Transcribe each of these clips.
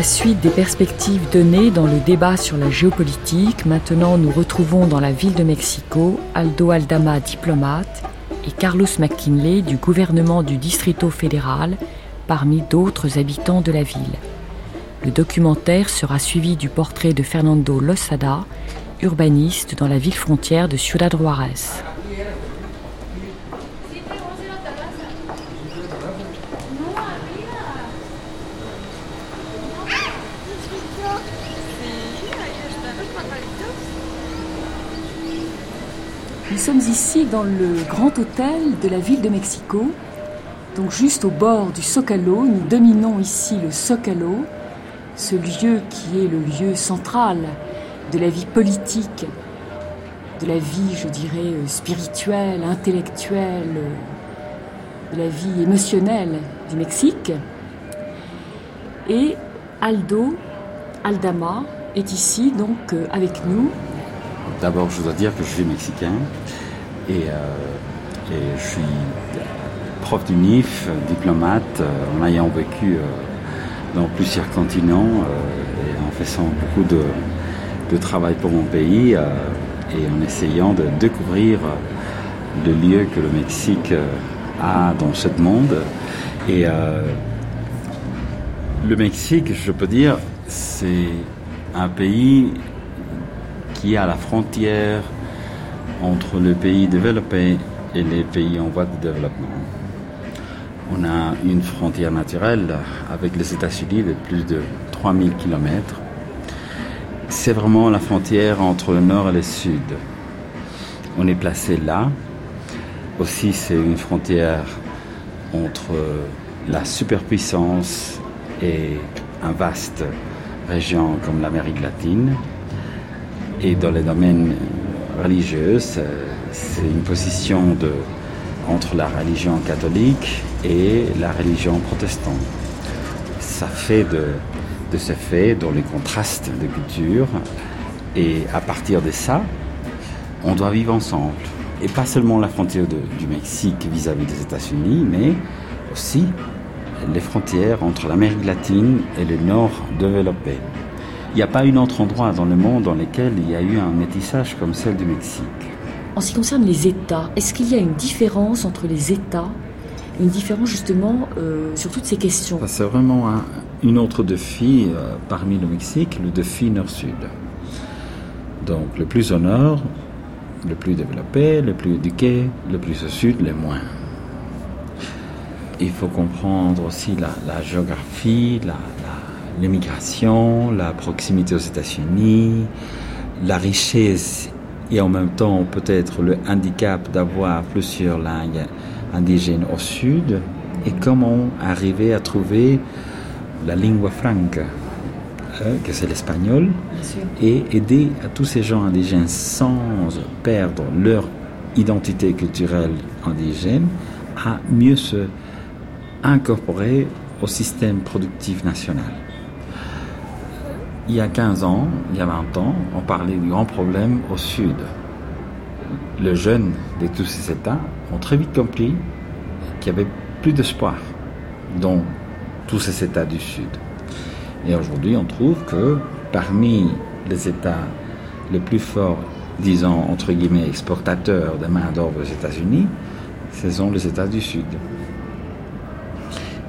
la suite des perspectives données dans le débat sur la géopolitique, maintenant nous retrouvons dans la ville de Mexico Aldo Aldama, diplomate, et Carlos McKinley du gouvernement du Distrito fédéral, parmi d'autres habitants de la ville. Le documentaire sera suivi du portrait de Fernando Losada, urbaniste dans la ville frontière de Ciudad Juárez. Ici dans le grand hôtel de la ville de Mexico, donc juste au bord du Zocalo. Nous dominons ici le Zocalo, ce lieu qui est le lieu central de la vie politique, de la vie, je dirais, spirituelle, intellectuelle, de la vie émotionnelle du Mexique. Et Aldo Aldama est ici donc avec nous D'abord, je dois dire que je suis mexicain et, euh, et je suis prof d'UNIF, diplomate, euh, en ayant vécu euh, dans plusieurs continents et en faisant beaucoup de, de, travail pour mon pays et en essayant de découvrir le lieu que le Mexique a dans ce monde. Et le Mexique, je peux dire, c'est un pays qui est à la frontière entre le pays développé et les pays en voie de développement. On a une frontière naturelle avec les États-Unis de plus de 3000 km. C'est vraiment la frontière entre le nord et le sud. On est placé là. Aussi, c'est une frontière entre la superpuissance et un vaste région comme l'Amérique latine. Et dans les domaines religieux, c'est une position entre la religion catholique et la religion protestante. Ça fait de, ce fait dans les contrastes de culture. Et à partir de ça, on doit vivre ensemble. Et pas seulement la frontière du Mexique vis-à-vis -vis des États-Unis, mais aussi les frontières entre l'Amérique latine et le nord développé. Il n'y a pas un autre endroit dans le monde dans lequel il y a eu un métissage comme celle du Mexique. En ce qui concerne les États, est-ce qu'il y a une différence entre les États? Une différence justement euh, sur toutes ces questions? C'est vraiment un, une autre défi euh, parmi le Mexique, le défi nord-sud. Donc le plus au nord, le plus développé, le plus éduqué, le plus au sud, le moins. Il faut comprendre aussi la, la géographie, la, l'immigration, la proximité aux États-Unis, la richesse et en même temps peut-être le handicap d'avoir plusieurs langues indigènes au sud et comment arriver à trouver la lingua franca, euh, que c'est l'espagnol, et aider à tous ces gens indigènes sans perdre leur identité culturelle indigène à mieux se incorporer au système productif national. Il y a 15 ans, il y a 20 ans, on parlait du grand problème au sud. Les jeunes de tous ces États ont très vite compris qu'il n'y avait plus d'espoir dans tous ces États du sud. Et aujourd'hui, on trouve que parmi les États les plus forts, disons entre guillemets exportateurs de main-d'œuvre aux États-Unis, ce sont les États du sud.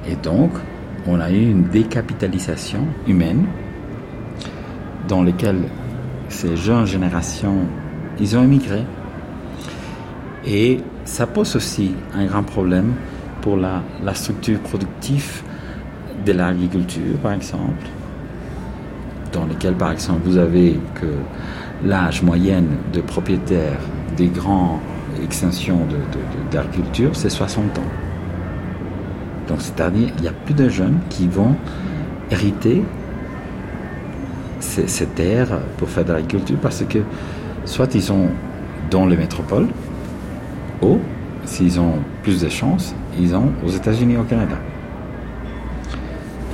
Et donc, on a eu une décapitalisation humaine dans laquelle ces jeunes générations, ils ont émigré. Et ça pose aussi un grand problème pour la, la structure productive de l'agriculture, par exemple, dans lequel, par exemple, vous avez que l'âge moyen de propriétaires des grandes extensions d'agriculture, de, c'est 60 ans. Donc, c'est-à-dire, il y a plus de jeunes qui vont hériter ces, terres pour faire de l'agriculture parce que soit ils sont dans les métropoles, ou s'ils ont plus de chance, ils sont aux États-Unis au Canada.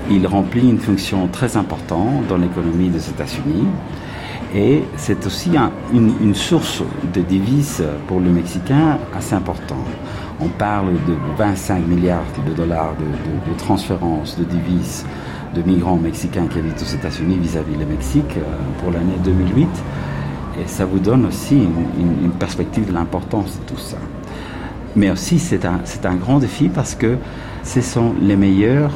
Il remplit une fonction très importante dans l'économie des États-Unis et c'est aussi une, source de devises pour le Mexicain assez importante. On parle de 25 milliards de dollars de, de, transférences de devises de migrants mexicains qui habitent aux États-Unis vis-à-vis le Mexique euh, pour l'année 2008. Et ça vous donne aussi une, une perspective de l'importance de tout ça. Mais aussi, c'est un, un grand défi parce que ce sont les meilleurs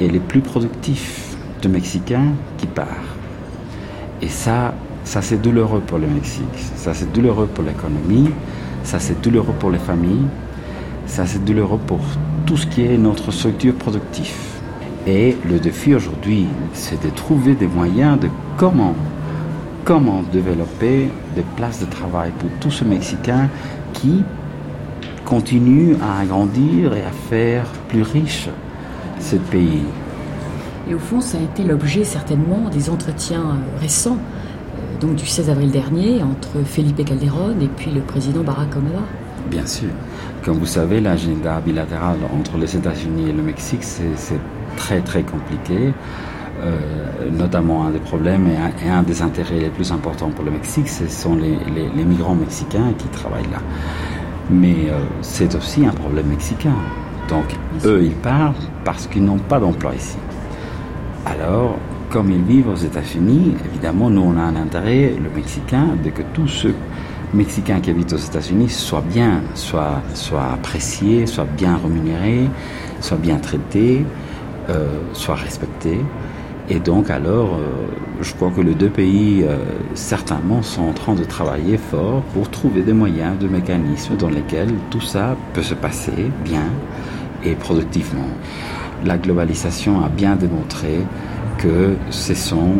et les plus productifs de Mexicains qui partent. Et ça, ça c'est douloureux pour le Mexique, ça c'est douloureux pour l'économie, ça c'est douloureux pour les familles, ça c'est douloureux pour tout ce qui est notre structure productive. Et le défi aujourd'hui, c'est de trouver des moyens de comment, comment développer des places de travail pour tous ces Mexicains qui continuent à agrandir et à faire plus riche ce pays. Et au fond, ça a été l'objet certainement des entretiens euh, récents, euh, donc du 16 avril dernier, entre Felipe Calderón et puis le président Barack Obama. Bien sûr. Comme vous savez, l'agenda bilatéral entre les États-Unis et le Mexique, c'est très très compliqué. Euh, notamment un des problèmes et un, des intérêts les plus importants pour le Mexique, ce sont les, les, migrants mexicains qui travaillent là. Mais c'est aussi un problème mexicain. Donc eux, ils partent parce qu'ils n'ont pas d'emploi ici. Alors, comme ils vivent aux États-Unis, évidemment, nous, on a un intérêt, le Mexicain, de que tous ceux Mexicains qui habitent aux États-Unis soient bien, soient, soient appréciés, soient bien rémunérés, soient bien traités, euh, soient respectés. Et donc, alors, euh, je crois que les deux pays, euh, certainement, sont en train de travailler fort pour trouver des moyens, de mécanismes dans lesquels tout ça peut se passer bien et productivement. La globalisation a bien démontré que ce sont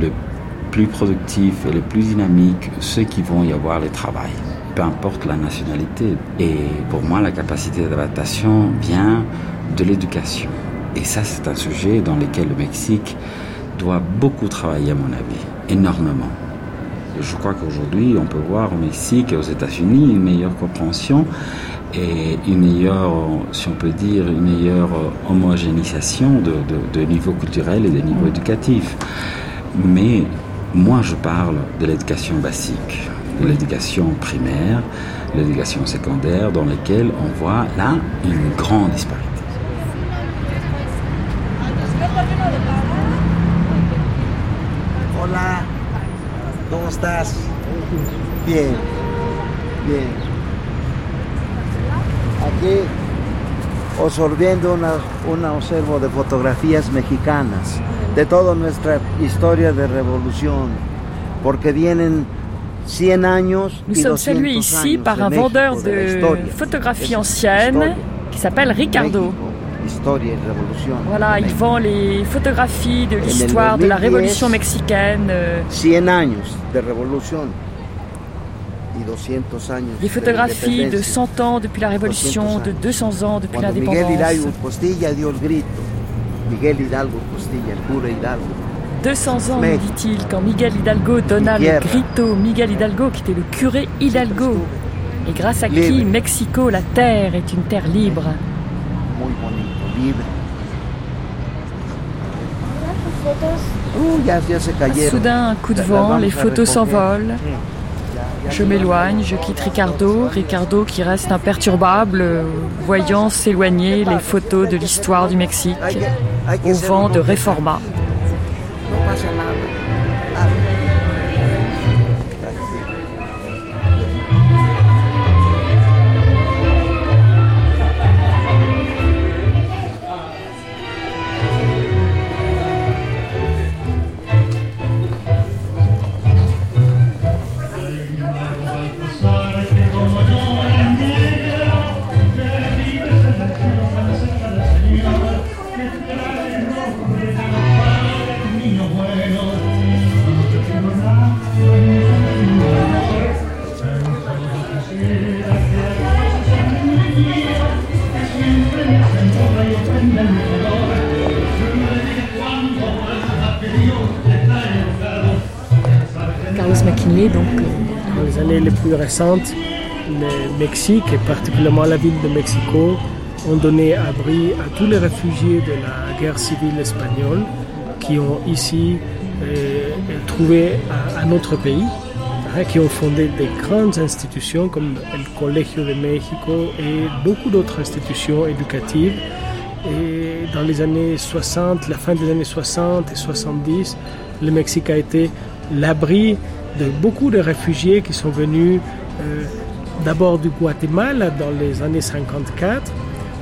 le plus productifs et les plus dynamiques ceux qui vont y avoir le travail, peu importe la nationalité. Et pour moi, la capacité d'adaptation vient de l'éducation. Et ça, c'est un sujet dans lequel le Mexique doit beaucoup travailler, à mon avis, énormément. Je crois qu'aujourd'hui, on peut voir au Mexique et aux États-Unis une meilleure compréhension et une meilleure, si on peut dire, une meilleure homogénéisation de, de, de niveaux culturels et de niveaux éducatifs. Mais moi, je parle de l'éducation basique, de l'éducation primaire, l'éducation secondaire, dans laquelle on voit là une grande disparité. ¿Cómo estás? Bien, bien. aquí absorbiendo una, una observo de fotografías mexicanas de toda nuestra historia de revolución, porque vienen 100 años. Nous sommes salués ici par un vendeur de photographies anciennes qui s'appelle Ricardo. Voilà, il vend les photographies de l'histoire de la révolution mexicaine. 100 años de. Des photographies de 100 ans depuis la Révolution, de 200 ans depuis l'indépendance. 200 ans, dit-il, quand Miguel Hidalgo donna le grito. Miguel Hidalgo, qui était le curé Hidalgo, et grâce à qui Mexico, la terre, est une terre libre. Soudain, un coup de vent, les photos s'envolent. Je m'éloigne, je quitte Ricardo, Ricardo qui reste imperturbable, voyant s'éloigner les photos de l'histoire du Mexique au vent de Reforma. Les plus récentes, le Mexique et particulièrement la ville de Mexico ont donné abri à tous les réfugiés de la guerre civile espagnole qui ont ici euh, trouvé un, un autre pays, hein, qui ont fondé des grandes institutions comme le Colegio de México et beaucoup d'autres institutions éducatives. Et dans les années 60, la fin des années 60 et 70, le Mexique a été l'abri de beaucoup de réfugiés qui sont venus euh, d'abord du Guatemala dans les années 54,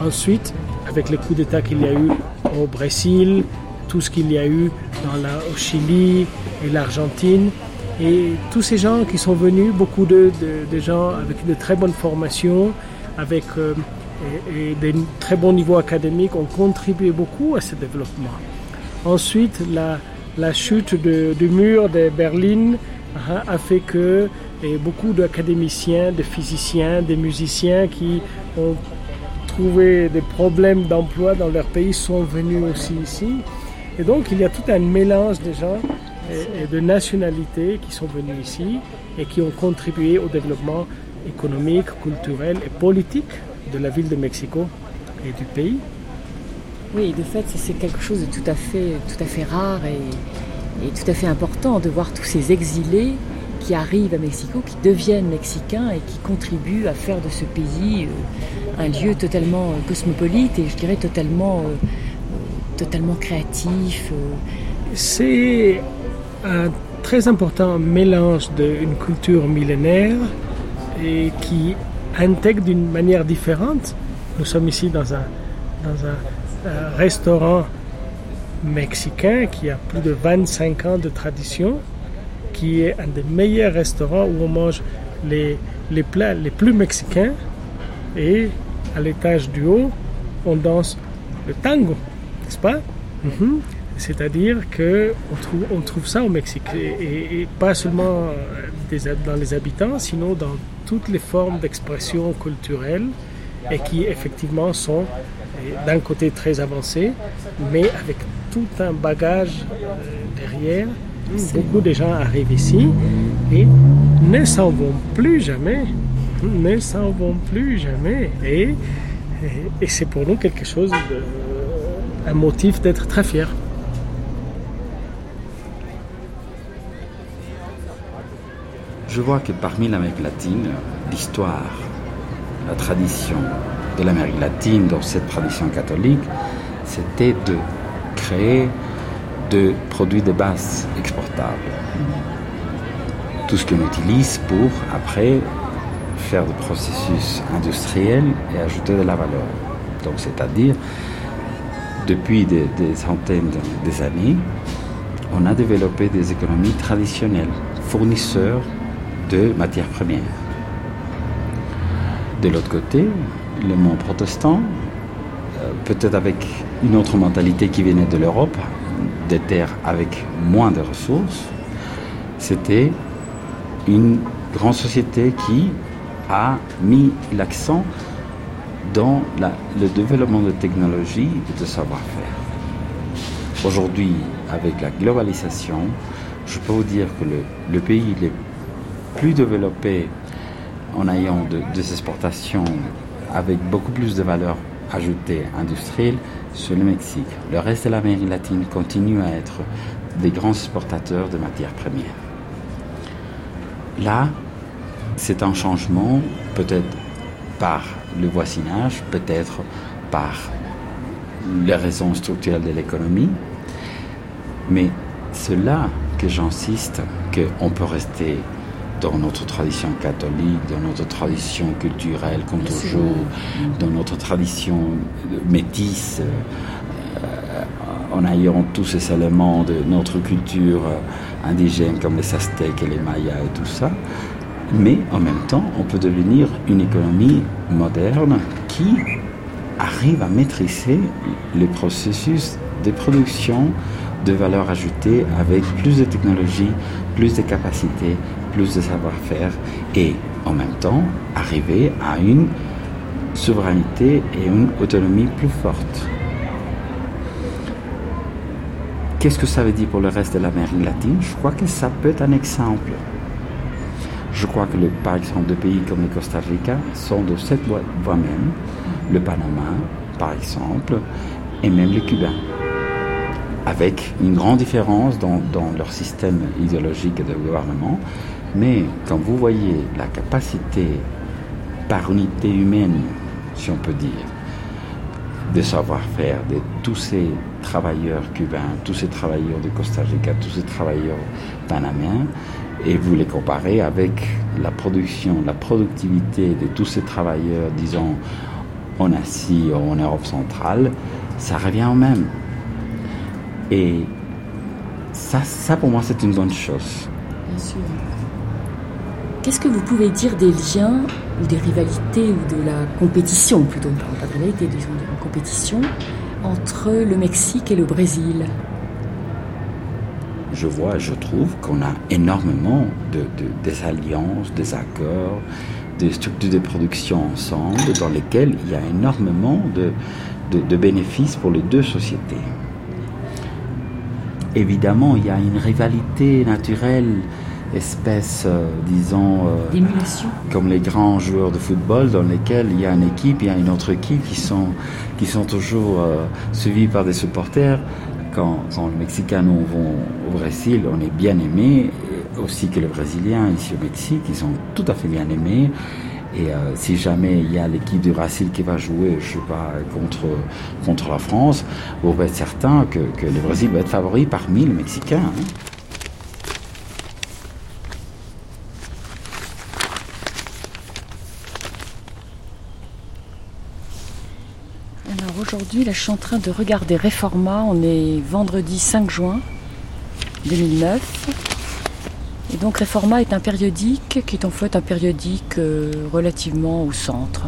ensuite avec les coups d'État qu'il y a eu au Brésil, tout ce qu'il y a eu dans la, au Chili et l'Argentine, et tous ces gens qui sont venus, beaucoup de, gens avec de très bonnes formations, avec euh, des très bons niveaux académiques, ont contribué beaucoup à ce développement. Ensuite, la, chute du mur de Berlin a fait que et beaucoup d'académiciens, de physiciens, des musiciens qui ont trouvé des problèmes d'emploi dans leur pays sont venus aussi ici. Et donc il y a tout un mélange de gens et, et de nationalités qui sont venus ici et qui ont contribué au développement économique, culturel et politique de la ville de Mexico et du pays. Oui, de fait, c'est quelque chose de tout à fait, tout à fait rare et, et tout à fait important de voir tous ces exilés qui arrivent à Mexico, qui deviennent mexicains et qui contribuent à faire de ce pays euh, un lieu totalement euh, cosmopolite et je dirais totalement, euh, totalement créatif. C'est un très important mélange d'une culture millénaire et qui intègre d'une manière différente. Nous sommes ici dans un, dans un restaurant mexicain qui a plus de 25 ans de tradition qui est un des meilleurs restaurants où on mange les, les plats les plus mexicains et à l'étage du haut, on danse le tango, n'est-ce pas? -hmm. C'est-à-dire qu'on trouve, on trouve ça au Mexique, et, et, pas seulement des, dans les habitants, sinon dans toutes les formes d'expression culturelle, et qui effectivement sont d'un côté très avancés, mais avec tout un bagage derrière Beaucoup de gens arrivent ici et ne s'en vont plus jamais. Ne s'en vont plus jamais. Et, et, et c'est pour nous quelque chose, de, un motif d'être très fier. Je vois que parmi l'Amérique latine, l'histoire, la tradition de l'Amérique latine, dans cette tradition catholique, c'était de de produits de base exportables. Tout ce qu'on utilise pour, après, faire des processus industriels et ajouter de la valeur. Donc, c'est-à-dire, depuis des, centaines des années, on a développé des économies traditionnelles, fournisseurs de matières premières. De l'autre côté, le monde protestant, peut-être avec une autre mentalité qui venait de l'Europe, des terres avec moins de ressources, c'était une grande société qui a mis l'accent dans le développement de technologies et de savoir-faire. Aujourd'hui, avec la globalisation, je peux vous dire que le, le pays le plus développé en ayant de, des exportations avec beaucoup plus de valeur ajoutée industrielle, sur le Mexique. Le reste de l'Amérique latine continue à être des grands exportateurs de matières premières. Là, c'est un changement peut-être par le voisinage, peut-être par les raisons structurelles de l'économie, mais c'est là que j'insiste qu'on peut rester dans notre tradition catholique, dans notre tradition culturelle, comme toujours, dans notre tradition métisse, euh, en ayant tous ces éléments de notre culture indigène, comme les Aztèques et les Mayas et tout ça. Mais en même temps, on peut devenir une économie moderne qui arrive à maîtriser les processus de production de valeur ajoutée avec plus de technologie, plus de capacités, plus de savoir-faire et en même temps arriver à une souveraineté et une autonomie plus forte. Qu'est-ce que ça veut dire pour le reste de l'Amérique latine? Je crois que ça peut être un exemple Je crois que, par exemple, des pays comme le Costa Rica sont de cette voie même, le Panama, par exemple, et même les Cubains, avec une grande différence dans, dans leur système idéologique de gouvernement. Mais quand vous voyez la capacité par unité humaine, si on peut dire, de savoir-faire de tous ces travailleurs cubains, tous ces travailleurs de Costa Rica, tous ces travailleurs panaméens, et vous les comparez avec la production, la productivité de tous ces travailleurs, disons, en Asie ou en Europe centrale, ça revient au même. Et ça, ça pour moi, c'est une bonne chose. Bien sûr. Qu'est-ce que vous pouvez dire des liens ou des rivalités ou de la compétition, plutôt, pas de rivalité, disons, de la compétition entre le Mexique et le Brésil? Je vois, je trouve qu'on a énormément de, des alliances, des accords, des structures de production ensemble dans lesquelles il y a énormément de, de bénéfices pour les deux sociétés. Évidemment, il y a une rivalité naturelle espèce, euh, disons, euh, comme les grands joueurs de football dans lesquels il y a une équipe, il y a une autre équipe qui sont, qui sont toujours euh, suivis par des supporters. Quand, quand les Mexicains vont au Brésil, on est bien aimés, aussi que les Brésiliens ici au Mexique, ils sont tout à fait bien aimés. Et si jamais il y a l'équipe du Brésil qui va jouer, je sais pas, contre, contre la France, vous pouvez être certain que, que le Brésil va être favori parmi les Mexicains. Hein. Là, je suis en train de regarder Reforma. On est vendredi 5 juin 2009. Et donc Reforma est un périodique qui est en fait un périodique euh, relativement au centre.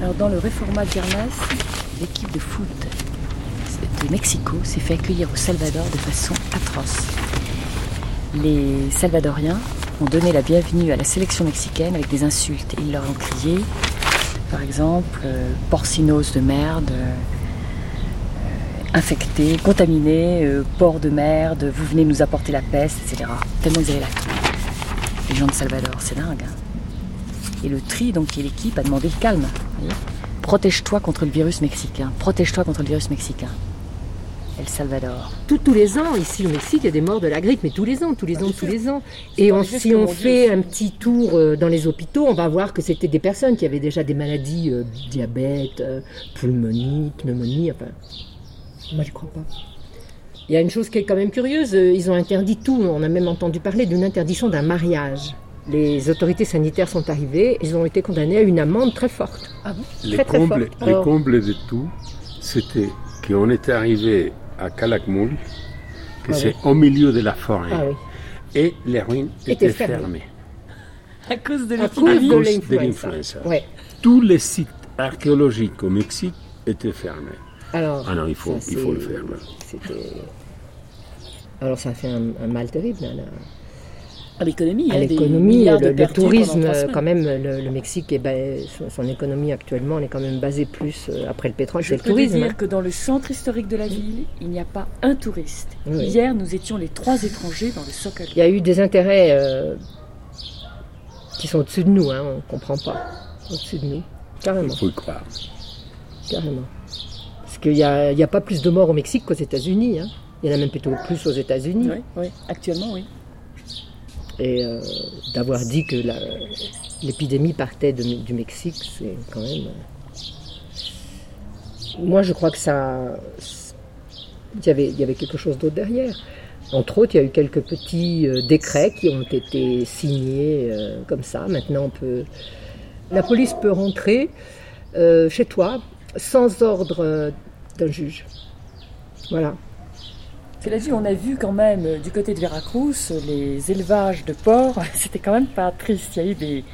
Alors dans le Reforma Viernes, l'équipe de foot de Mexico s'est fait accueillir au Salvador de façon atroce. Les Salvadoriens ont donné la bienvenue à la sélection mexicaine avec des insultes. Ils leur ont crié par exemple, euh, porcinose de merde, euh, infecté, contaminé, euh, porc de merde, vous venez nous apporter la peste, etc. Tellement ils avaient la Les gens de Salvador, c'est dingue. Hein. Et le tri, donc, qui est l'équipe, a demandé le calme. Protège-toi contre le virus mexicain. Protège-toi contre le virus mexicain. El Salvador. tous les ans, ici au Mexique, il y a des morts de la grippe, mais tous les ans, tous les ans, tous les ans. Et si on fait un petit tour euh, dans les hôpitaux, on va voir que c'était des personnes qui avaient déjà des maladies, euh, diabète, euh, pulmonie, pneumonie, enfin. Moi, je crois pas. Il y a une chose qui est quand même curieuse, ils ont interdit tout. On a même entendu parler d'une interdiction d'un mariage. Les autorités sanitaires sont arrivées, ils ont été condamnés à une amende très forte. Ah bon les, combles, les combles de tout, c'était qu'on était arrivé à Calakmul, que ah c'est au milieu de la forêt. Ah Et les ruines étaient fermées. À cause de l'influenza. Tous les sites archéologiques au Mexique étaient fermés. Alors, ah non, il faut, il faut le faire. Alors ça fait un, mal terrible. Là, à l'économie. À l'économie, le, tourisme, quand même, le, Mexique, est son, économie actuellement, elle est quand même basée plus, euh, après le pétrole, c'est le tourisme. Je peux dire que dans le centre historique de la ville, il n'y a pas un touriste. Hier, nous étions les trois étrangers dans le Socal. Il y a eu des intérêts euh, qui sont au-dessus de nous, hein, on ne comprend pas. Au-dessus de nous, carrément. Il faut le croire. Carrément. Parce qu'il n'y a, a, pas plus de morts au Mexique qu'aux États-Unis. Hein. Il y en a même plutôt plus aux États-Unis. Oui, oui, actuellement, oui et euh, d'avoir dit que l'épidémie partait du Mexique, c'est quand même. Euh, moi, je crois que ça. Il y avait, il y avait quelque chose d'autre derrière. Entre autres, il y a eu quelques petits euh, décrets qui ont été signés comme ça. Maintenant, on peut. La police peut rentrer chez toi sans ordre d'un juge. Voilà. Cela dit, on a vu quand même euh, du côté de Veracruz les élevages de porcs. C'était quand même pas triste. Il y a eu des,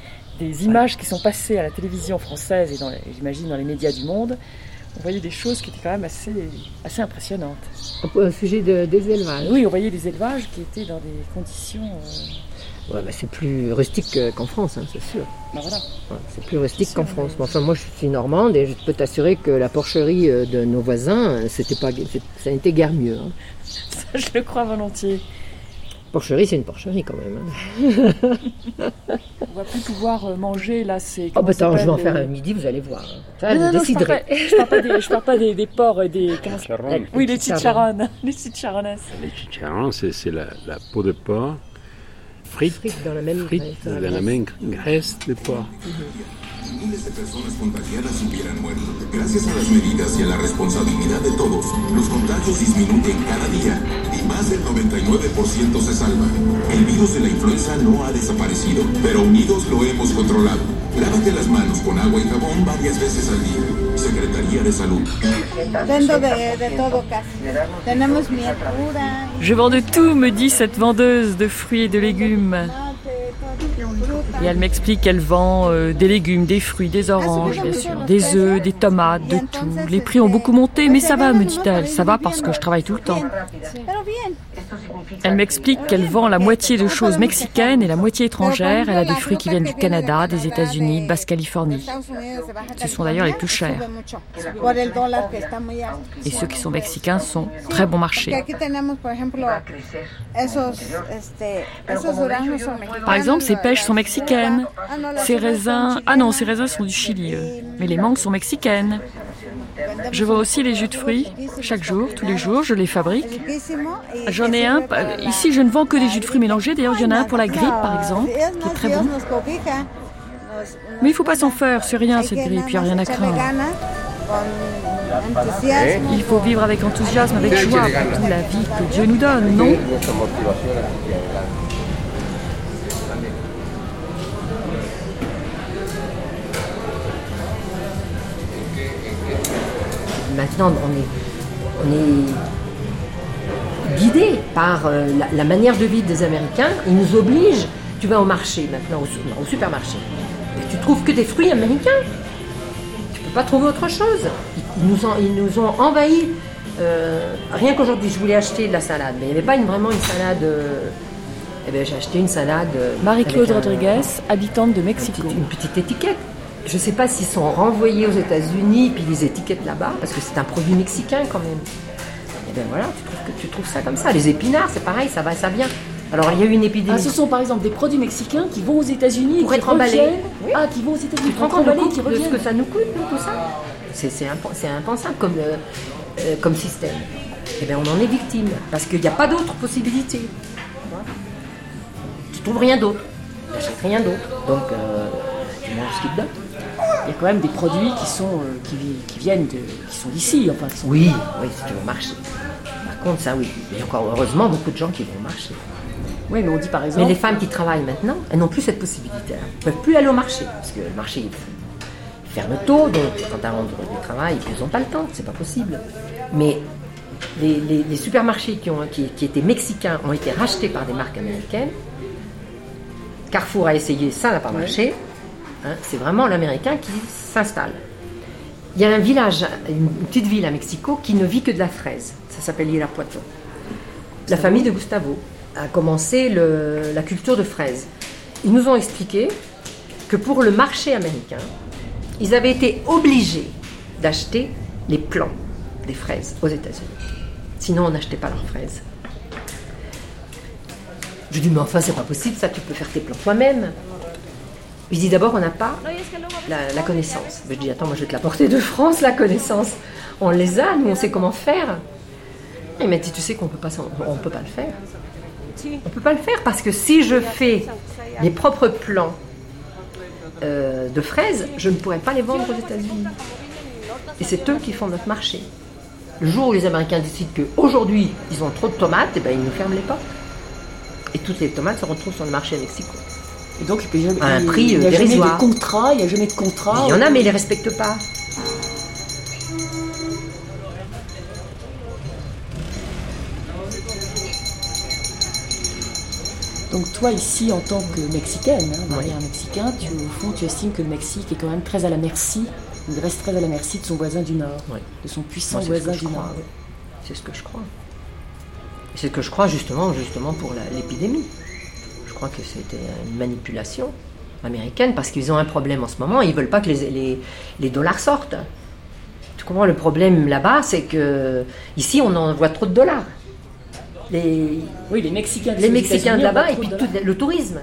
images qui sont passées à la télévision française et j'imagine dans les médias du monde. On voyait des choses qui étaient quand même assez, assez impressionnantes. Au sujet des élevages Oui, on voyait des élevages qui étaient dans des conditions. Euh, ouais, c'est plus rustique qu'en France, hein, c'est sûr. Ben voilà. c'est plus rustique qu'en France. enfin, moi, je suis normande et je peux t'assurer que la porcherie euh, de nos voisins, c'était pas, ça n'était guère mieux. Hein. Ça, je le crois volontiers. Porcherie, c'est une porcherie quand même. Hein. On va plus pouvoir euh, manger là. C'est. Oh bah attends, je vais en faire un midi, vous allez voir. Ça, non, non, je parle pas, je parle pas des, je parle pas des, des porcs et des. Comment oui, les chicharrones. Les chicharrones. Les chicharrones, c'est la, la, peau de porc frite, frite dans la même frite graisse. Dans la même graisse de porc. Mm -hmm. Miles de personas contagiadas hubieran muerto. Gracias a las medidas y a la responsabilidad de todos, los contagios disminuyen cada día y más del 99% se salva. El virus de la influenza no ha desaparecido, pero unidos lo hemos controlado. Lávate las manos con agua y jabón varias veces al día. Secretaría de Salud. Vendo de, de todo casi. Tenemos miel pura. Je vends de tout, me dit cette vendeuse de fruits et de légumes. Et elle m'explique qu'elle vend euh, des légumes, des fruits, des oranges, bien sûr, des œufs, des tomates, de tout. Les prix ont beaucoup monté, mais ça va, me dit-elle. Ça va parce que je travaille tout le temps. Elle m'explique qu'elle vend la moitié de choses mexicaines et la moitié étrangères. Elle a des fruits qui viennent du Canada, des États-Unis, de Basse-Californie. Ce sont d'ailleurs les plus chers. Et ceux qui sont mexicains sont très bon marché. Par exemple, ces pêches sont mexicaines. Ces raisins, ah non, ces raisins sont du Chili, mais les mangues sont mexicaines. Je vends aussi les jus de fruits chaque jour, tous les jours, je les fabrique. J'en ai un, ici je ne vends que des jus de fruits mélangés, d'ailleurs il y en a un pour la grippe par exemple, qui est très bon. Mais il ne faut pas s'en faire, c'est rien cette grippe, il n'y a rien à craindre. Il faut vivre avec enthousiasme, avec joie, pour la vie que Dieu nous donne, non? Maintenant, on est, guidé par euh, la, manière de vivre des Américains. Ils nous obligent. Tu vas au marché maintenant, au, supermarché, et tu trouves que des fruits américains. Tu peux pas trouver autre chose. Ils nous ont, ils nous ont envahis. Euh, rien qu'aujourd'hui, je voulais acheter de la salade, mais il n'y avait pas vraiment une salade. Euh, eh bien, j'ai acheté une salade. Marie-Claude Rodriguez, habitante de Mexico. une petite étiquette. Je ne sais pas s'ils sont renvoyés aux États-Unis, puis les étiquettes là-bas, parce que c'est un produit mexicain quand même. Et bien voilà, tu trouves, que, tu trouves ça comme ça. Les épinards, c'est pareil, ça va, ça vient. Alors il y a eu une épidémie. Ah, ce sont par exemple des produits mexicains qui vont aux États-Unis pour être emballés. Ah, qui vont aux États-Unis pour être emballés, qui reviennent. De ce que ça nous coûte, tout ça. C'est impensable comme, euh, euh, comme système. Et eh bien on en est victime parce qu'il n'y a pas d'autre possibilité. Tu trouves rien d'autre. Tu n'achètes rien d'autre. Donc euh, tu manges ce qu'ils te donnent il y a quand même des produits qui sont euh, qui, qui, viennent de, qui sont d'ici enfin oui oui tu veux marcher par contre ça oui. Il y a encore heureusement beaucoup de gens qui vont marcher oui mais on dit par exemple mais les femmes qui travaillent maintenant elles n'ont plus cette possibilité. Elles ne peuvent plus aller au marché parce que le marché il ferme tôt donc quand elles rentrent du travail ils n'ont pas le temps c'est pas possible. Mais les, les, supermarchés qui, ont, qui, qui étaient mexicains ont été rachetés par des marques américaines. Carrefour a essayé, ça n'a pas marché. Hein, c'est vraiment l'Américain qui s'installe. Il y a un village, une petite ville à Mexico qui ne vit que de la fraise. Ça s'appelle Irapuato. La famille de Gustavo a commencé la culture de fraises. Ils nous ont expliqué que pour le marché américain, ils avaient été obligés d'acheter les plants des fraises aux États-Unis. Sinon, on n'achetait pas leurs fraises. Je dis, mais enfin, c'est pas possible, ça, tu peux faire tes plants toi-même. Il dit d'abord, on n'a pas la, connaissance. Je dis, attends, moi je vais te l'apporter de France, la connaissance. On les a, nous on sait comment faire. Il m'a dit, tu sais qu'on on, peut pas le faire. On peut pas le faire parce que si je fais mes propres plans euh, de fraises, je ne pourrais pas les vendre aux États-Unis. Et c'est eux qui font notre marché. Le jour où les Américains décident qu'aujourd'hui ils ont trop de tomates, eh ben, ils nous ferment les portes. Et toutes les tomates se retrouvent sur le marché à Mexico. Et donc, il à un prix Il n'y a jamais de contrat, il n'y a jamais de contrat. Il y en a, mais ils ne les respectent pas. Donc toi ici en tant que mexicaine, hein, mexicain, tu, au fond tu estimes que le Mexique est quand même très à la merci, il reste très à la merci de son voisin du Nord, de son puissant voisin du Nord. C'est ce que je crois. C'est ce que je crois justement, justement pour l'épidémie crois que c'était une manipulation américaine parce qu'ils ont un problème en ce moment. Ils veulent pas que les, les, dollars sortent. Tu comprends Le problème là-bas, c'est que ici, on envoie trop de dollars. les, oui, les Mexicains, les Mexicains de là-bas et puis tout le tourisme.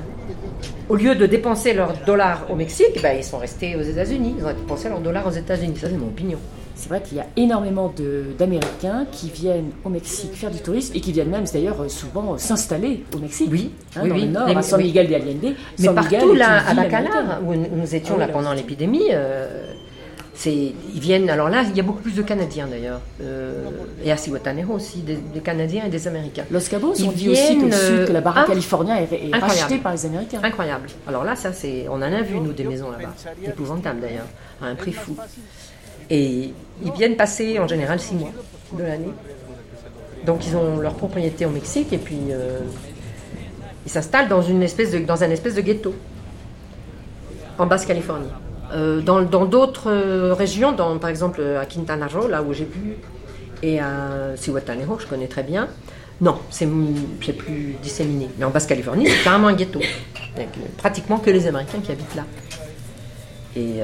Au lieu de dépenser leurs dollars au Mexique, ben, ils sont restés aux États-Unis. Ils ont dépensé leurs dollars aux États-Unis. Ça, c'est mon opinion. C'est vrai qu'il y a énormément d'Américains qui viennent au Mexique faire du tourisme et qui viennent même d'ailleurs souvent s'installer au Mexique. Oui, hein, dans le nord, à San Miguel de Allende. Mais partout là, à Bacalar, où nous étions ah là pendant l'épidémie, euh, ils viennent. Alors là, il y a beaucoup plus de Canadiens d'ailleurs, euh, et à Cihuatanejo aussi, des, Canadiens et des Américains. Los Cabos, ils on dit aussi que, la barre californienne est, est rachetée par les Américains. Incroyable. Alors là, ça c'est, on en a vu nous des maisons là-bas, épouvantable d'ailleurs, à un prix fou. Et ils viennent passer en général six mois de l'année. Donc ils ont leur propriété au Mexique et puis euh, ils s'installent dans, une espèce de, dans un espèce de ghetto en Basse-Californie. Euh, dans d'autres euh, régions, dans, par exemple à Quintana Roo, là où j'ai pu, et à Cihuatanejo, je connais très bien, non, c'est plus disséminé. Mais en Basse-Californie, c'est carrément un ghetto. Avec pratiquement que les Américains qui habitent là. Et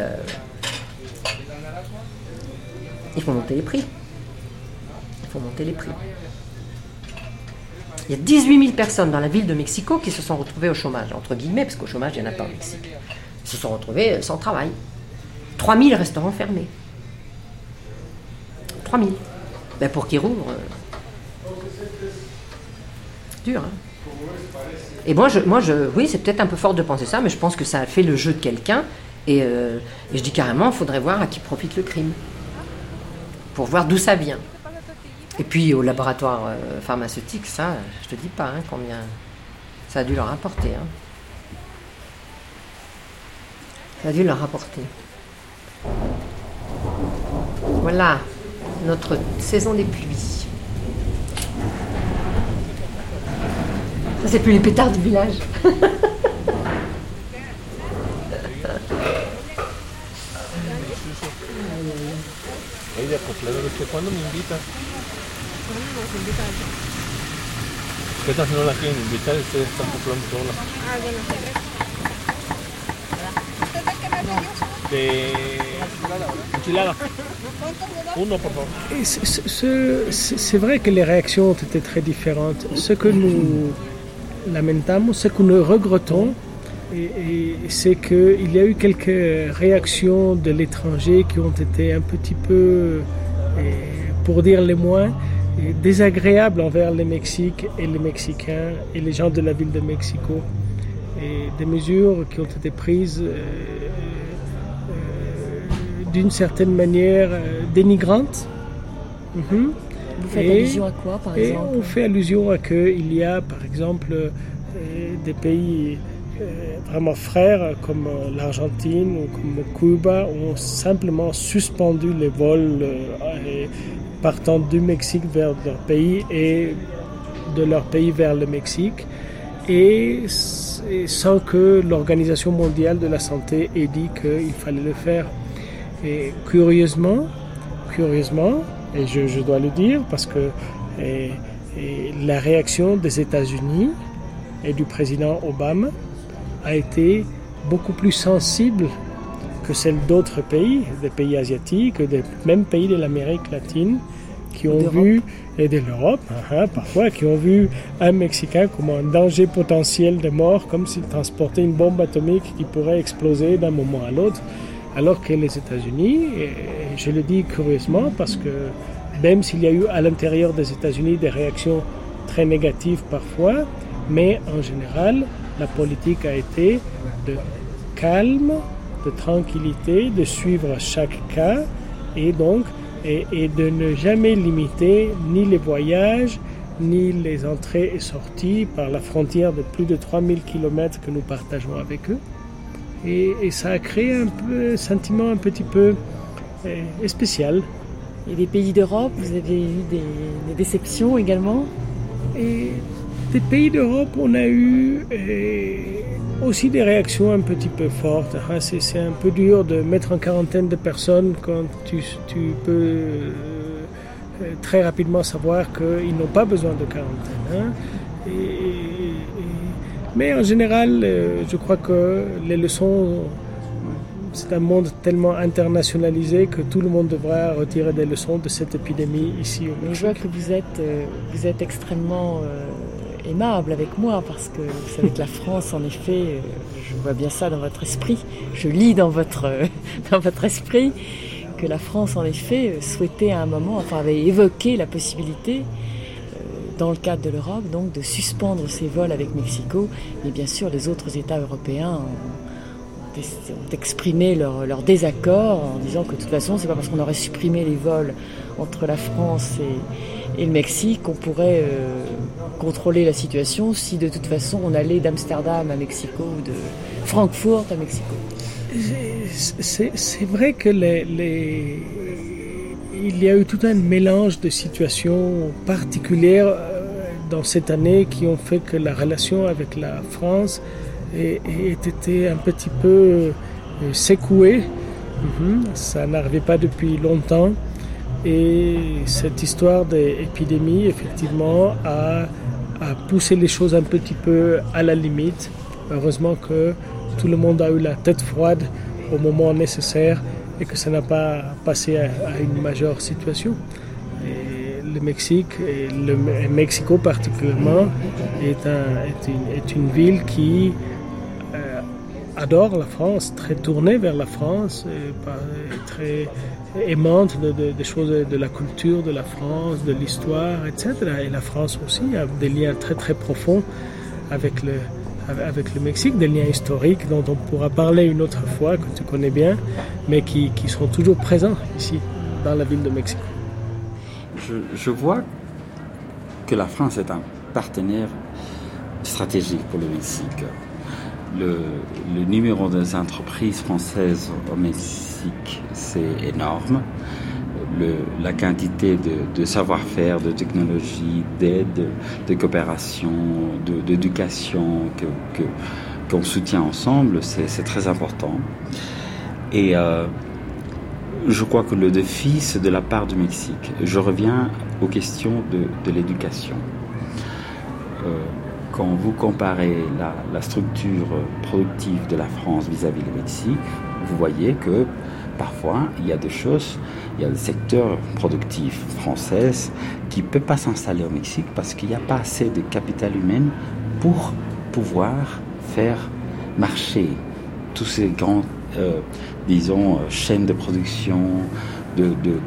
il faut monter les prix. Il faut monter les prix. Il y a 18 000 personnes dans la ville de Mexico qui se sont retrouvées au chômage, entre guillemets, parce qu'au chômage, il n'y en a pas au Mexique. Ils se sont retrouvés sans travail. 3 000 restaurants fermés. 3 000. Ben pour qu'ils rouvrent. Euh, dur, hein Et moi, je, moi oui, c'est peut-être un peu fort de penser ça, mais je pense que ça a fait le jeu de quelqu'un. Et, euh, et je dis carrément, il faudrait voir à qui profite le crime pour voir d'où ça vient. Et puis au laboratoire euh, pharmaceutique, ça, je te dis pas hein, combien ça a dû leur apporter. Hein. Ça a dû leur apporter. Voilà notre saison des pluies. Ça, c'est plus les pétards du village. de acoplador. ¿Usted cuándo me invita? ¿Cuándo nos invita a ¿Qué tal si no la quieren invitar? Ustedes están acoplando solas. Ah, bueno, ¿Usted de qué me De enchilada. Uno, por favor. C'est vrai que les réactions ont été très différentes. Ce que nous lamentamos, ce que nous regrettons, et, c'est qu'il y a eu quelques réactions de l'étranger qui ont été un petit peu, pour dire les moins, désagréables envers le Mexique et les Mexicains et les gens de la ville de Mexico. Et des mesures qui ont été prises euh, euh, d'une certaine manière euh, dénigrantes. Mhm. Vous faites allusion à quoi, par exemple? On fait allusion à qu'il y a, par exemple, des pays euh, vraiment frères comme l'Argentine ou comme Cuba ont simplement suspendu les vols euh, partant du Mexique vers leur pays et de leur pays vers le Mexique et, sans que l'Organisation mondiale de la santé ait dit qu'il fallait le faire. Et curieusement, curieusement, et je, dois le dire parce que la réaction des États-Unis et du président Obama a été beaucoup plus sensible que celle d'autres pays, des pays asiatiques, des mêmes pays de l'Amérique latine, qui ont vu, et de l'Europe hein, parfois, qui ont vu un Mexicain comme un danger potentiel de mort, comme s'il transportait une bombe atomique qui pourrait exploser d'un moment à l'autre. Alors que les États-Unis, et je le dis curieusement parce que même s'il y a eu à l'intérieur des États-Unis des réactions très négatives parfois, mais en général, la politique a été de calme, de tranquillité, de suivre chaque cas et donc et, de ne jamais limiter ni les voyages ni les entrées et sorties par la frontière de plus de 3000 km que nous partageons avec eux. Et, ça a créé un, peu, sentiment un petit peu eh, spécial. Et des pays d'Europe, vous avez eu des, des déceptions également? Et des pays d'Europe, on a eu euh, aussi des réactions un petit peu fortes. Hein. C'est un peu dur de mettre en quarantaine de personnes quand tu, peux euh, très rapidement savoir qu'ils n'ont pas besoin de quarantaine. Hein. mais en général, euh, je crois que les leçons c'est un monde tellement internationalisé que tout le monde devrait retirer des leçons de cette épidémie ici au Mexique. Je vois que vous êtes, euh, vous êtes extrêmement euh, aimable avec moi parce que vous savez que la France, en effet, euh, je vois bien ça dans votre esprit, je lis dans votre, dans votre esprit que la France, en effet, souhaitait à un moment, enfin avait évoqué la possibilité dans le cadre de l'Europe, donc de suspendre ses vols avec Mexico. Mais bien sûr, les autres États européens ont, exprimé leur, désaccord en disant que de toute façon, c'est pas parce qu'on aurait supprimé les vols entre la France et, le Mexique qu'on pourrait euh, contrôler la situation si de toute façon on allait d'Amsterdam à Mexico ou de Francfort à Mexico. C'est vrai que les il y a eu tout un mélange de situations particulières euh, dans cette année qui ont fait que la relation avec la France ait, été un petit peu euh, secouée. Mhm. Ça n'arrivait pas depuis longtemps. Et cette histoire d'épidémie, effectivement, a, poussé les choses un petit peu à la limite. Heureusement que tout le monde a eu la tête froide au moment nécessaire et que ça n'a pas passé à, une majeure situation. le Mexique, et le Mexico particulièrement, est, une, ville qui euh, adore la France, très tournée vers la France, très aimante des choses de la culture de la France, de l'histoire, etc. Et la France aussi a des liens très très profonds avec le, avec le Mexique, des liens historiques dont on pourra parler une autre fois, que tu connais bien, mais qui, qui sont toujours présents ici, dans la ville de. Je, je, vois que la France est un partenaire stratégique pour le Mexique. Le, le numéro des entreprises françaises au Mexique, c'est énorme la quantité de, savoir-faire, de technologie, d'aide, de coopération, d'éducation que, qu'on soutient ensemble, c'est très important. Et euh, je crois que le défi, c'est de la part du Mexique. Je reviens aux questions de, l'éducation. Euh, quand vous comparez la, structure productive de la France vis-à-vis du Mexique, vous voyez que parfois il y a des choses il y a le secteur productif français qui ne peut pas s'installer au Mexique parce qu'il n'y a pas assez de capital humain pour pouvoir faire marcher tous ces grands, euh, disons, euh, chaînes de production, de, de,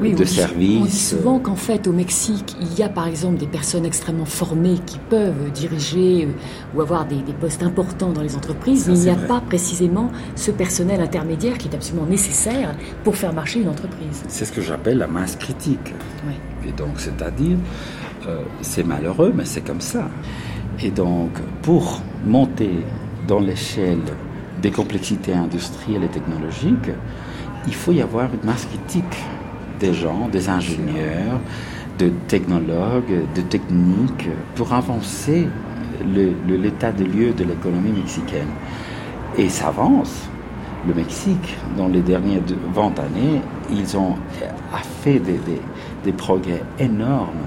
oui, de services. On dit souvent qu'en fait, au Mexique, il y a par exemple des personnes extrêmement formées qui peuvent diriger euh, ou avoir des, postes importants dans les entreprises, mais il n'y a pas précisément ce personnel intermédiaire qui est absolument nécessaire pour faire marcher une entreprise. C'est ce que j'appelle la masse critique. Et donc, c'est-à-dire, euh, c'est malheureux, mais c'est comme ça. Et donc, pour monter dans l'échelle des complexités industrielles et technologiques, il faut y avoir une masse critique des gens, des ingénieurs, de technologues, de techniques, pour avancer l'état de lieu de l'économie mexicaine. Et ça avance. Le Mexique, dans les dernières 20 années, ils ont fait des, progrès énormes.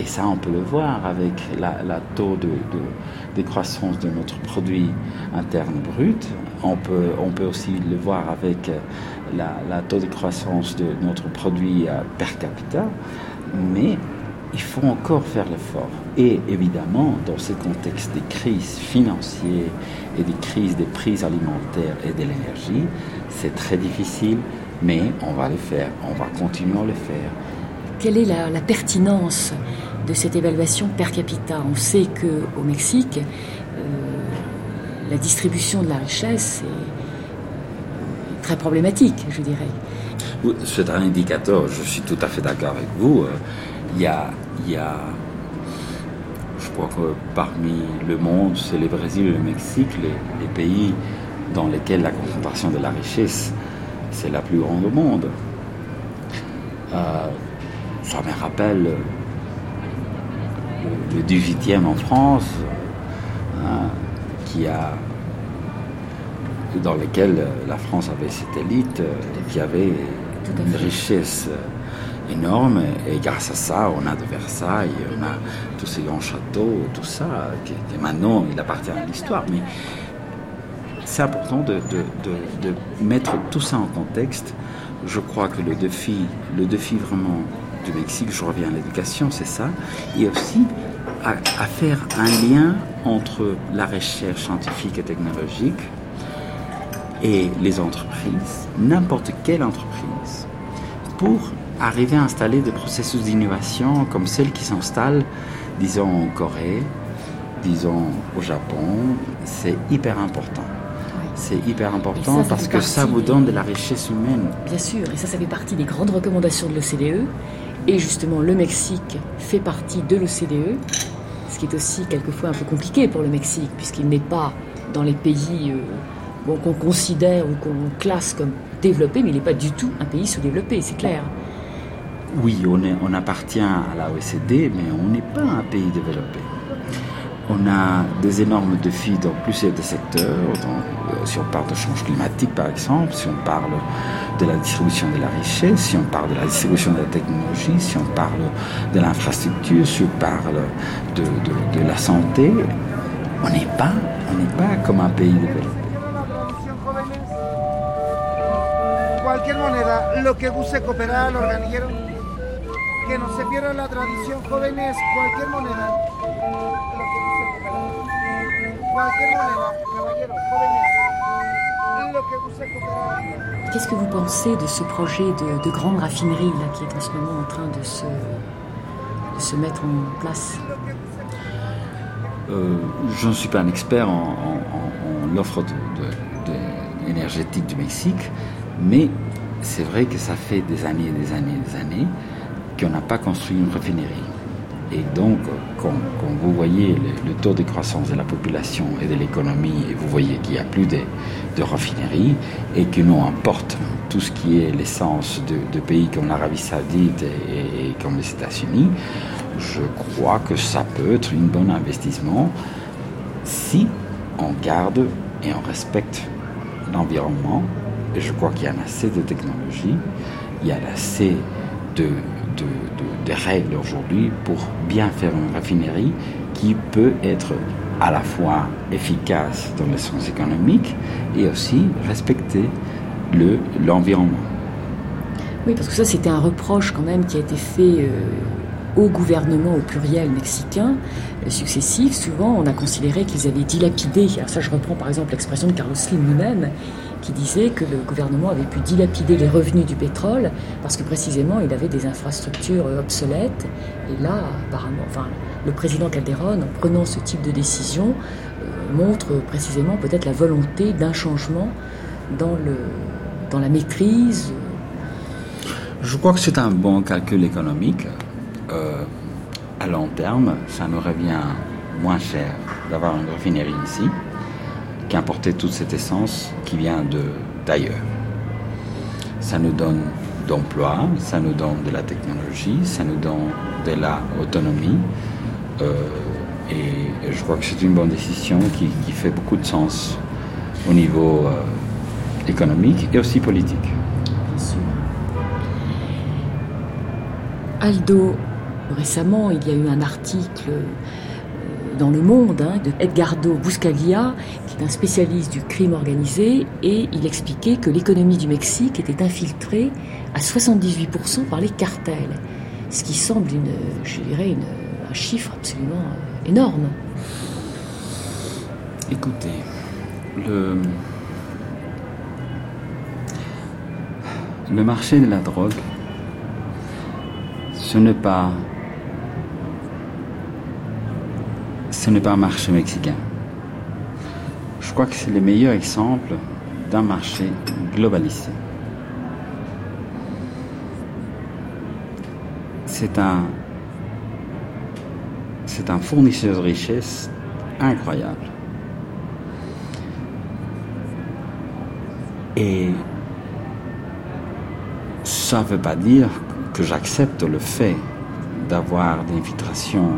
Et ça, on peut le voir avec la, taux de, de, de, croissance de notre produit interne brut. On peut aussi le voir avec la, taux de croissance de notre produit euh, per capita, mais il faut encore faire l'effort. Et évidemment, dans ce contexte des crises financières et des crises des prix alimentaires et de l'énergie, c'est très difficile, mais on va le faire, on va continuer à le faire. Quelle est la, pertinence de cette évaluation per capita? On sait qu'au Mexique, euh, la distribution de la richesse est très problématique, je dirais. C'est un indicateur, je suis tout à fait d'accord avec vous. Euh, il y a, il y a, je crois que parmi le monde, c'est le Brésil et le Mexique, les, pays dans lesquels la concentration de la richesse, c'est la plus grande au monde. Euh, ça me rappelle le, 18e en France, hein, qui a dans lesquels euh, la France avait cette élite euh, qui avait une richesse euh, énorme et grâce à ça on a de Versailles, on a tous ces grands châteaux, tout ça, qui, maintenant il appartient à l'histoire. Mais c'est important de, mettre tout ça en contexte. Je crois que le défi, le défi vraiment du Mexique, je reviens à l'éducation, c'est ça, et aussi à, à, faire un lien entre la recherche scientifique et technologique et les entreprises, n'importe quelle entreprise, pour arriver à installer des processus d'innovation comme celles qui s'installent, disons, en Corée, disons, au Japon, c'est hyper important. C'est hyper important parce que ça vous donne de la richesse humaine. Bien sûr, et ça, ça fait partie des grandes recommandations de l'OCDE. Et justement, le Mexique fait partie de l'OCDE, ce qui est aussi quelquefois un peu compliqué pour le Mexique, puisqu'il n'est pas dans les pays euh, qu'on considère ou qu'on classe comme développés, mais il n'est pas du tout un pays sous-développé, c'est clair. Oui, on, appartient à la OECD, mais on n'est pas un pays développé. On a des énormes défis dans plusieurs secteurs. Euh, si on parle de changement climatique, par exemple, si on parle de la distribution de la richesse, si on parle de la distribution de la technologie, si on parle de l'infrastructure, si on parle de, la santé, on n'est pas, on n'est pas comme un pays développé. Cualquier moneda, lo que guste cooperar al organillero, que no se pierda la tradición, jóvenes, cualquier moneda. Qu'est-ce que vous pensez de ce projet de, grande raffinerie là, qui est en ce moment en train de se, se mettre en place? Euh, Je ne suis pas un expert en, l'offre énergétique du Mexique, mais c'est vrai que ça fait des années et des années et des années qu'on n'a pas construit une raffinerie. Et donc, quand, vous voyez le, taux de croissance de la population et de l'économie, et vous voyez qu'il n'y a plus de, raffineries, et que nous importe tout ce qui est l'essence de, pays comme l'Arabie Saoudite et, comme les États-Unis, je crois que ça peut être un bon investissement si on garde et on respecte l'environnement. Et je crois qu'il y a assez de technologies, il y a assez de des règles aujourd'hui pour bien faire une raffinerie qui peut être à la fois efficace dans le sens économique et aussi respecter l'environnement. oui, parce que ça, c'était un reproche quand même qui a été fait euh, au gouvernement au pluriel mexicain euh, successif. Souvent, on a considéré qu'ils avaient dilapidé. Alors ça, je reprends par exemple l'expression de Carlos Slim lui-même qui disait que le gouvernement avait pu dilapider les revenus du pétrole parce que précisément il avait des infrastructures obsolètes. Et là, apparemment, enfin, le président Calderon, en prenant ce type de décision, euh, montre précisément peut-être la volonté d'un changement dans, le, dans la maîtrise. Je crois que c'est un bon calcul économique. Euh, à long terme, ça nous revient moins cher d'avoir une raffinerie ici qu'importer toute cette essence qui vient d'ailleurs. Ça nous donne d'emploi, ça nous donne de la technologie, ça nous donne de la autonomie. Euh, et, je crois que c'est une bonne décision qui, fait beaucoup de sens au niveau euh, économique et aussi politique. Aldo, récemment, il y a eu un article dans le monde hein, de Edgardo Buscaglia, qui est un spécialiste du crime organisé, et il expliquait que l'économie du Mexique était infiltrée à 78% par les cartels, ce qui semble, je dirais, un chiffre absolument euh, énorme. Écoutez, le, le marché de la drogue, ce n'est pas ce n'est pas un marché mexicain. Je crois que c'est le meilleur exemple d'un marché globalisé. C'est un, c'est un fournisseur de richesse incroyable. Et ça ne veut pas dire que j'accepte le fait d'avoir des infiltrations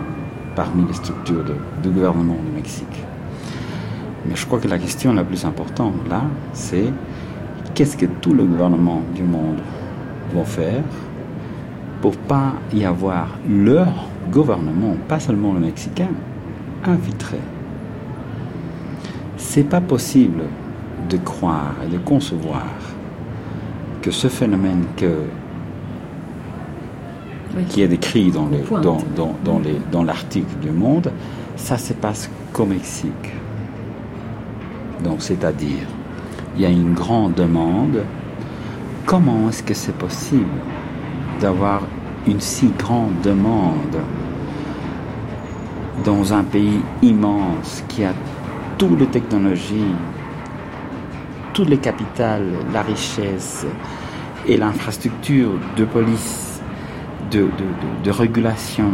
parmi les structures du gouvernement du Mexique. Mais je crois que la question la plus importante là, c'est qu'est-ce que tout le gouvernement du monde vont faire pour pas y avoir leur gouvernement, pas seulement le mexicain, infiltré. C'est pas possible de croire et de concevoir que ce phénomène que, qui est décrit dans, dans, dans, dans l'article du Monde, ça se passe qu'au Mexique. Donc, c'est-à-dire, il y a une grande demande. Comment est-ce que c'est possible d'avoir une si grande demande dans un pays immense qui a toutes les technologies, toutes les capitales, la richesse et l'infrastructure de police, de, de, régulation,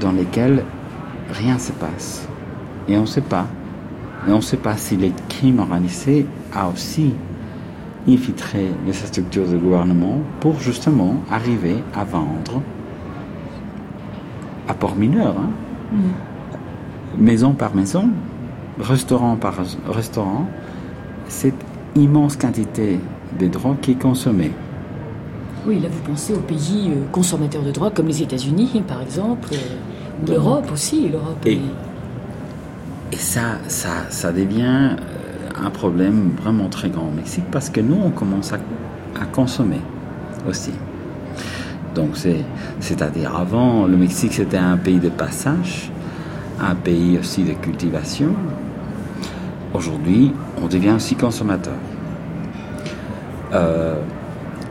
dans lesquelles rien ne se passe. Et on ne sait pas. Et on ne sait pas si les crimes organisés a aussi infiltré les structures de gouvernement pour justement arriver à vendre à port mineur, hein. mm. maison par maison, restaurant par restaurant, cette immense quantité de drogue qui est consommée. Oui, là vous pensez aux pays euh, consommateurs de drogue comme les États-Unis, par exemple, euh, l'Europe aussi. L'Europe et, et ça, ça, ça devient euh, un problème vraiment très grand au Mexique parce que nous, on commence à, à consommer aussi. Donc, c'est-à-dire avant, le Mexique, c'était un pays de passage, un pays aussi de cultivation. Aujourd'hui, on devient aussi consommateur. Euh,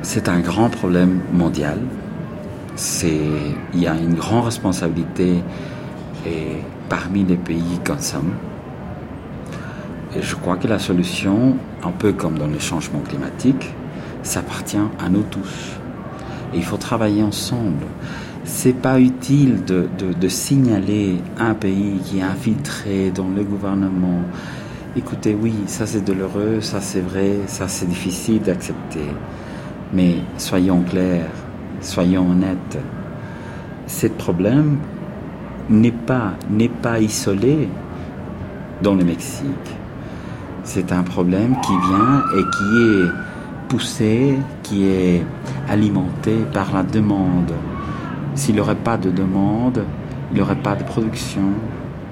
c'est un grand problème mondial. Il y a une grande responsabilité et parmi les pays consomment. Et je crois que la solution, un peu comme dans les changements climatiques, ça appartient à nous tous. Et il faut travailler ensemble. C'est pas utile de, de, signaler un pays qui est infiltré dans le gouvernement. Écoutez, oui, ça c'est douloureux, ça c'est vrai, ça c'est difficile d'accepter. Mais soyons clairs, soyons honnêtes. Ce problème n'est pas, n'est pas isolé dans le Mexique. C'est un problème qui vient et qui est poussé, qui est alimenté par la demande. S'il n'y aurait pas de demande, il n'y aurait pas de production.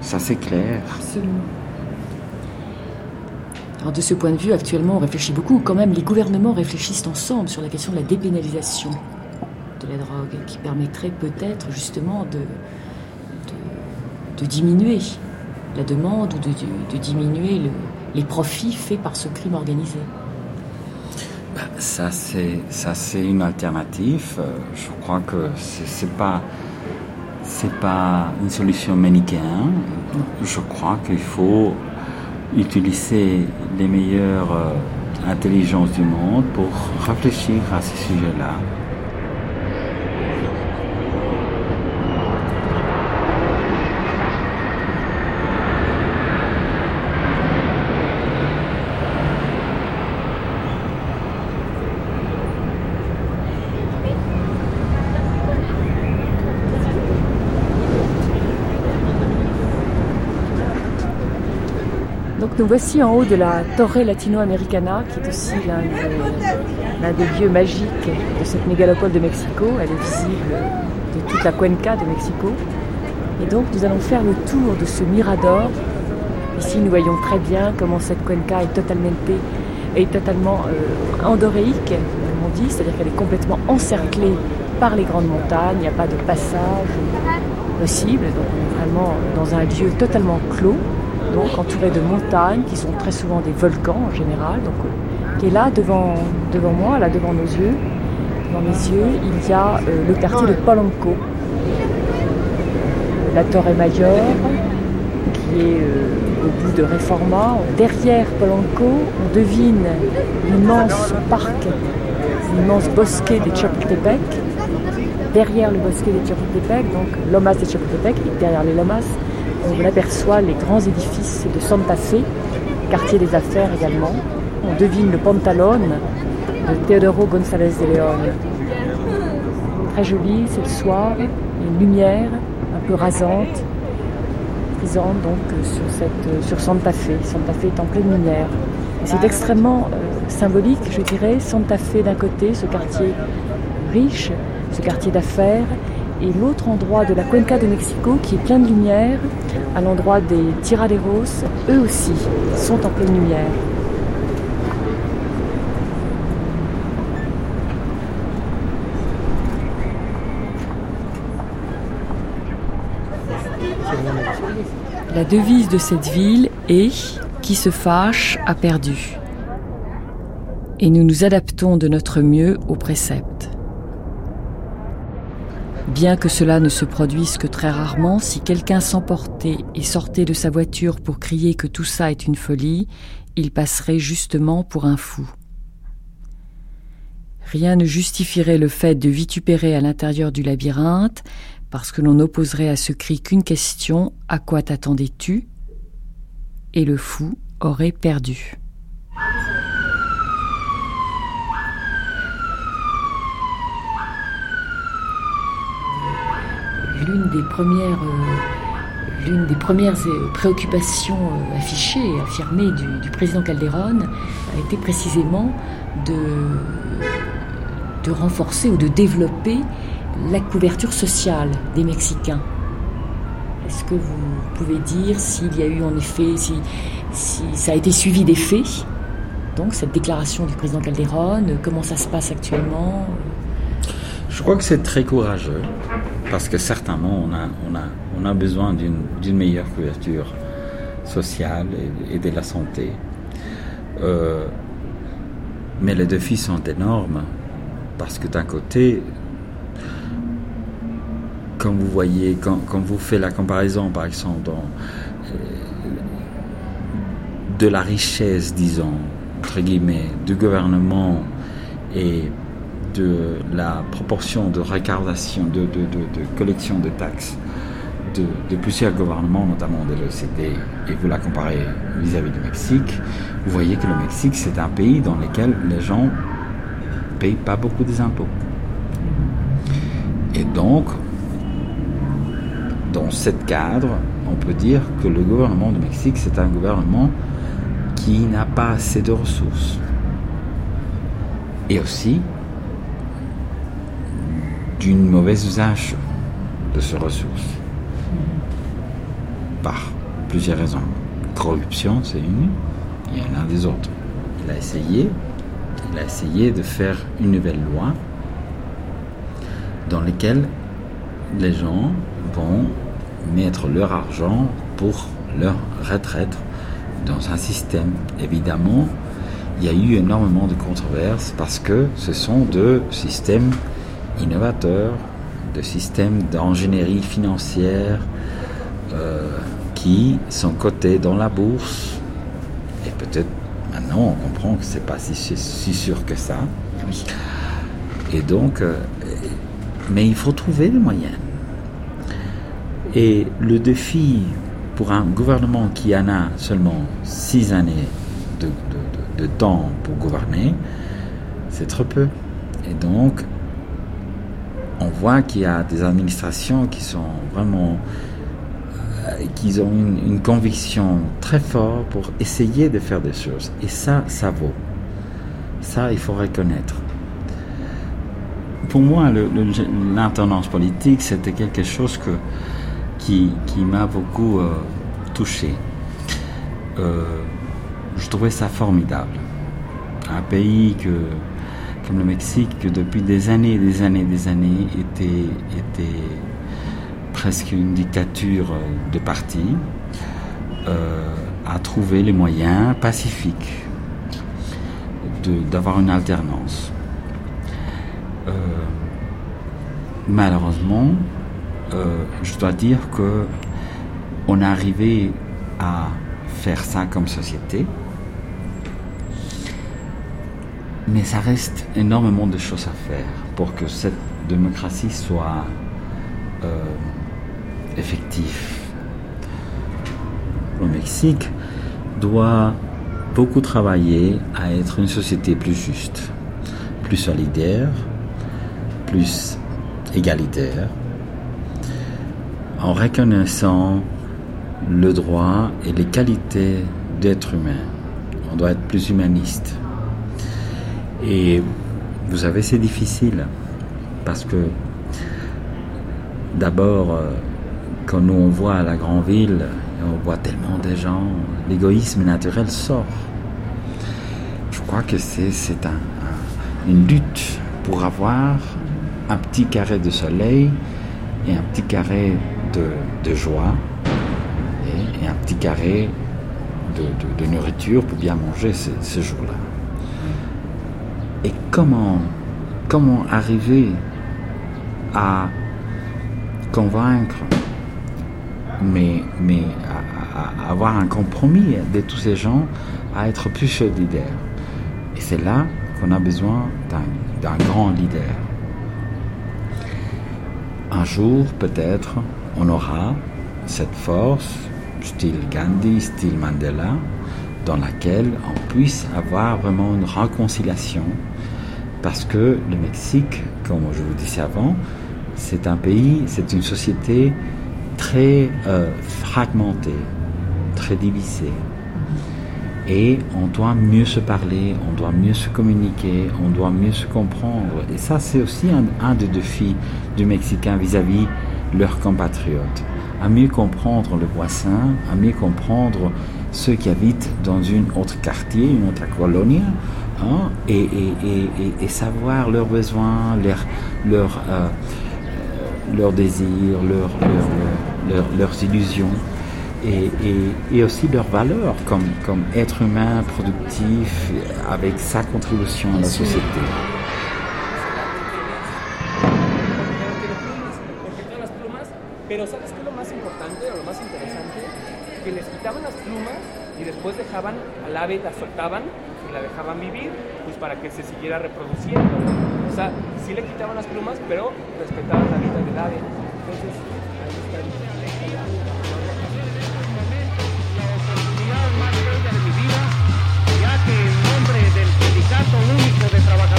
Ça, c'est clair. Absolument. Alors, de ce point de vue, actuellement, on réfléchit beaucoup. Quand même, les gouvernements réfléchissent ensemble sur la question de la dépénalisation de la drogue, qui permettrait peut-être justement de, de, diminuer la demande ou de, de diminuer les profits faits par ce crime organisé. Ça, c'est, ça, c'est une alternative. Euh, je crois que c'est, n'est pas, c'est pas une solution manichéenne. Je crois qu'il faut utiliser les meilleures euh, intelligences du monde pour réfléchir à ce sujet-là. Nous voici en haut de la Torre Latino-Americana, qui est aussi l'un des, lieux magiques de cette mégalopole de Mexico. Elle est visible de toute la cuenca de Mexico. Et donc nous allons faire le tour de ce mirador. Ici nous voyons très bien comment cette cuenca est totalement, totalement euh, endoréique, comme on dit, c'est-à-dire qu'elle est complètement encerclée par les grandes montagnes, il n'y a pas de passage possible, donc vraiment dans un lieu totalement clos donc entouré de montagnes qui sont très souvent des volcans en général, donc, est là devant, moi, là devant nos yeux. Dans mes yeux, il y a euh, le quartier de Polanco, la Torre Mayor, qui est euh, au bout de Reforma. Derrière Polanco, on devine l'immense parc, l'immense bosquet des Chapultepec. Derrière le bosquet des Chapultepec, donc Lomas de Chapultepec, et derrière les Lomas, on aperçoit les grands édifices de Santa Fe, quartier des affaires également. On devine le Pantalone de Teodoro González de León. Très joli, c'est le soir, une lumière un peu rasante, présente donc sur Santa Fe. Santa Fe est en pleine lumière. C'est extrêmement euh, symbolique, je dirais. Santa Fe d'un côté, ce quartier riche, ce quartier d'affaires, et l'autre endroit de la Cuenca de Mexico qui est plein de lumière, à l'endroit des Tiraderos, eux aussi sont en pleine lumière. La devise de cette ville est Qui se fâche a perdu. Et nous nous adaptons de notre mieux aux préceptes. Bien que cela ne se produise que très rarement, si quelqu'un s'emportait et sortait de sa voiture pour crier que tout ça est une folie, il passerait justement pour un fou. Rien ne justifierait le fait de vitupérer à l'intérieur du labyrinthe, parce que l'on n'opposerait à ce cri qu'une question À quoi t'attendais-tu? Et le fou aurait perdu. L'une des premières, euh, l'une des premières euh, préoccupations euh, affichées et affirmées du, président Calderon a été précisément de de renforcer ou de développer la couverture sociale des Mexicains. Est-ce que vous pouvez dire s'il y a eu en effet, si, si ça a été suivi des faits? Donc cette déclaration du président Calderon, comment ça se passe actuellement? Je crois que c'est très courageux parce que certainement on a, on a, on a besoin d'une meilleure couverture sociale et, de la santé. Euh, mais les défis sont énormes parce que d'un côté, quand vous voyez, quand, vous faites la comparaison, par exemple, euh, de la richesse, disons, entre guillemets, du gouvernement et de la proportion de recaudation, de, collection de taxes de, plusieurs gouvernements, notamment de l'OCDE, et vous la comparez vis-à-vis du Mexique, vous voyez que le Mexique, c'est un pays dans lequel les gens paye pas beaucoup des impôts. Et donc, dans ce cadre, on peut dire que le gouvernement du Mexique, c'est un gouvernement qui n'a pas assez de ressources. Et aussi d'une mauvaise usage de ces ressources. Par plusieurs raisons. Corruption, c'est une, il y en a des autres. Il a essayé il a essayé de faire une nouvelle loi dans laquelle les gens vont mettre leur argent pour leur retraite dans un système. Évidemment, il y a eu énormément de controverses parce que ce sont deux systèmes innovateurs, de systèmes d'ingénierie financière euh, qui sont cotés dans la bourse et peut-être Maintenant, on comprend que c'est pas si, sûr que ça. Et donc, euh, mais il faut trouver des moyens. Et le défi pour un gouvernement qui en a seulement six années de, temps pour gouverner, c'est trop peu. Et donc, on voit qu'il y a des administrations qui sont vraiment qu'ils ont une, conviction très forte pour essayer de faire des choses. Et ça, ça vaut. Ça, il faut reconnaître. Pour moi, l'intendance politique, c'était quelque chose qui m'a beaucoup euh, touché. Euh, je trouvais ça formidable. Un pays que, comme le Mexique, que depuis des années, des années, des années, était, était presque une dictature de parti, euh, a trouvé les moyens pacifiques d'avoir une alternance. Euh, malheureusement, euh, je dois dire que on arrivé à faire ça comme société, mais ça reste énormément de choses à faire pour que cette démocratie soit effectif. Le Mexique doit beaucoup travailler à être une société plus juste, plus solidaire, plus égalitaire, en reconnaissant le droit et les qualités d'être humain. On doit être plus humaniste. Et vous savez, c'est difficile parce que d'abord, euh, quand nous on voit à la grande ville, on voit tellement de gens, l'égoïsme naturel sort. Je crois que c'est un, une lutte pour avoir un petit carré de soleil et un petit carré de, joie et, un petit carré de, nourriture pour bien manger ce, jour-là. Et comment, comment arriver à convaincre, mais, mais à, avoir un compromis de tous ces gens à être plus solidaires. Et c'est là qu'on a besoin d'un grand leader. Un jour, peut-être, on aura cette force, style Gandhi, style Mandela, dans laquelle on puisse avoir vraiment une réconciliation. Parce que le Mexique, comme je vous disais avant, c'est un pays, c'est une société très euh, fragmentée, très divisée. Et on doit mieux se parler, on doit mieux se communiquer, on doit mieux se comprendre. Et ça, c'est aussi un, des défis du Mexicain vis-à-vis leurs compatriotes. À mieux comprendre le voisin, à mieux comprendre ceux qui habitent dans une autre quartier, une autre colonie, hein, et, savoir leurs besoins, leurs, leurs, euh, leurs désirs, leurs, leurs illusions et, aussi leurs valeurs comme, comme être humain productif avec sa contribution à la société. Pero ¿sabes qué es lo más importante o lo más interesante? Que les quitaban las plumas y después dejaban al ave, la soltaban y la dejaban vivir, pues para que se siguiera reproduciendo. O sea, sí le quitaban las plumas, pero respetaban la vida del ave. Entonces, ahí está.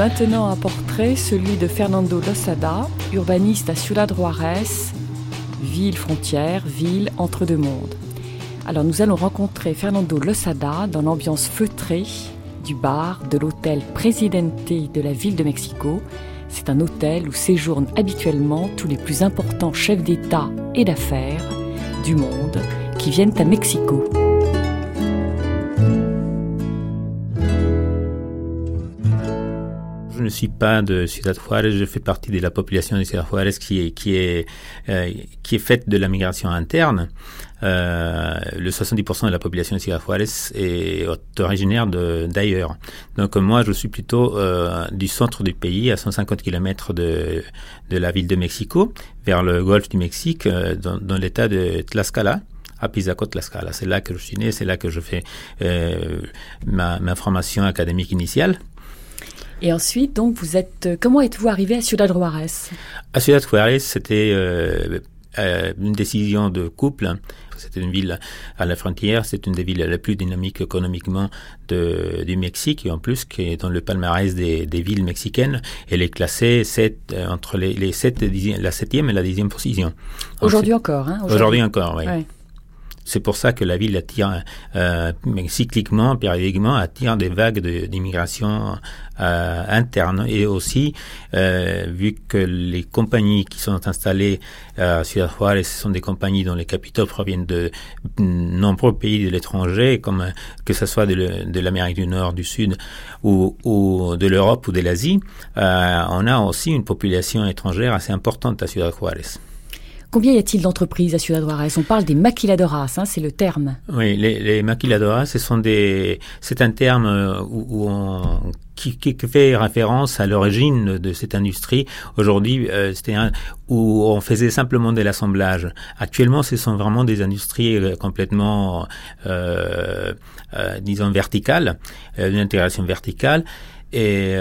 Maintenant un portrait, celui de Fernando Losada, urbaniste à Ciudad Juarez, ville frontière, ville entre deux mondes. Alors nous allons rencontrer Fernando Losada dans l'ambiance feutrée du bar de l'hôtel Presidente de la ville de Mexico. C'est un hôtel où séjournent habituellement tous les plus importants chefs d'État et d'affaires du monde qui viennent à Mexico. Suis pas de Ciudad Juárez, je fais partie de la population de Ciudad Juárez qui est, qui est, euh, qui est faite de la migration interne. Euh, le 70% de la population de Ciudad Juárez est originaire d'ailleurs. Donc moi, je suis plutôt euh, du centre du pays, à 150 km de, de la ville de Mexico, vers le golfe du Mexique, dans, dans l'état de Tlaxcala à Pisaco Tlaxcala. C'est là que je suis né, c'est là que je fais ma, ma formation académique initiale. Et ensuite, donc, vous êtes. Euh, comment êtes-vous arrivé à Ciudad Juarez? À Ciudad Juarez, c'était euh, euh, une décision de couple. C'était une ville à la frontière, c'est une des villes les plus dynamiques économiquement de, du Mexique et en plus qui est dans le palmarès des, des villes mexicaines. Elle est classée 7, entre les, les 7, la septième et la dixième position. Aujourd'hui encore, hein Aujourd'hui encore, oui. C'est pour ça que la ville attire euh, cycliquement, périodiquement, attire des vagues d'immigration euh, interne et aussi euh, vu que les compagnies qui sont installées à Ciudad Juárez sont des compagnies dont les capitaux proviennent de nombreux pays de l'étranger, comme que ce soit de l'Amérique du Nord, du Sud ou, ou de l'Europe ou de l'Asie, euh, on a aussi une population étrangère assez importante à Ciudad Juárez. Combien y a-t-il d'entreprises à Ciudad Juarez On parle des maquiladoras, hein, c'est le terme. Oui, les, les maquiladoras, ce sont des, c'est un terme euh, où, on, qui, qui, fait référence à l'origine de cette industrie. Aujourd'hui, euh, c'était un, où on faisait simplement de l'assemblage. Actuellement, ce sont vraiment des industries euh, complètement, euh, disons, verticales, une intégration verticale. Et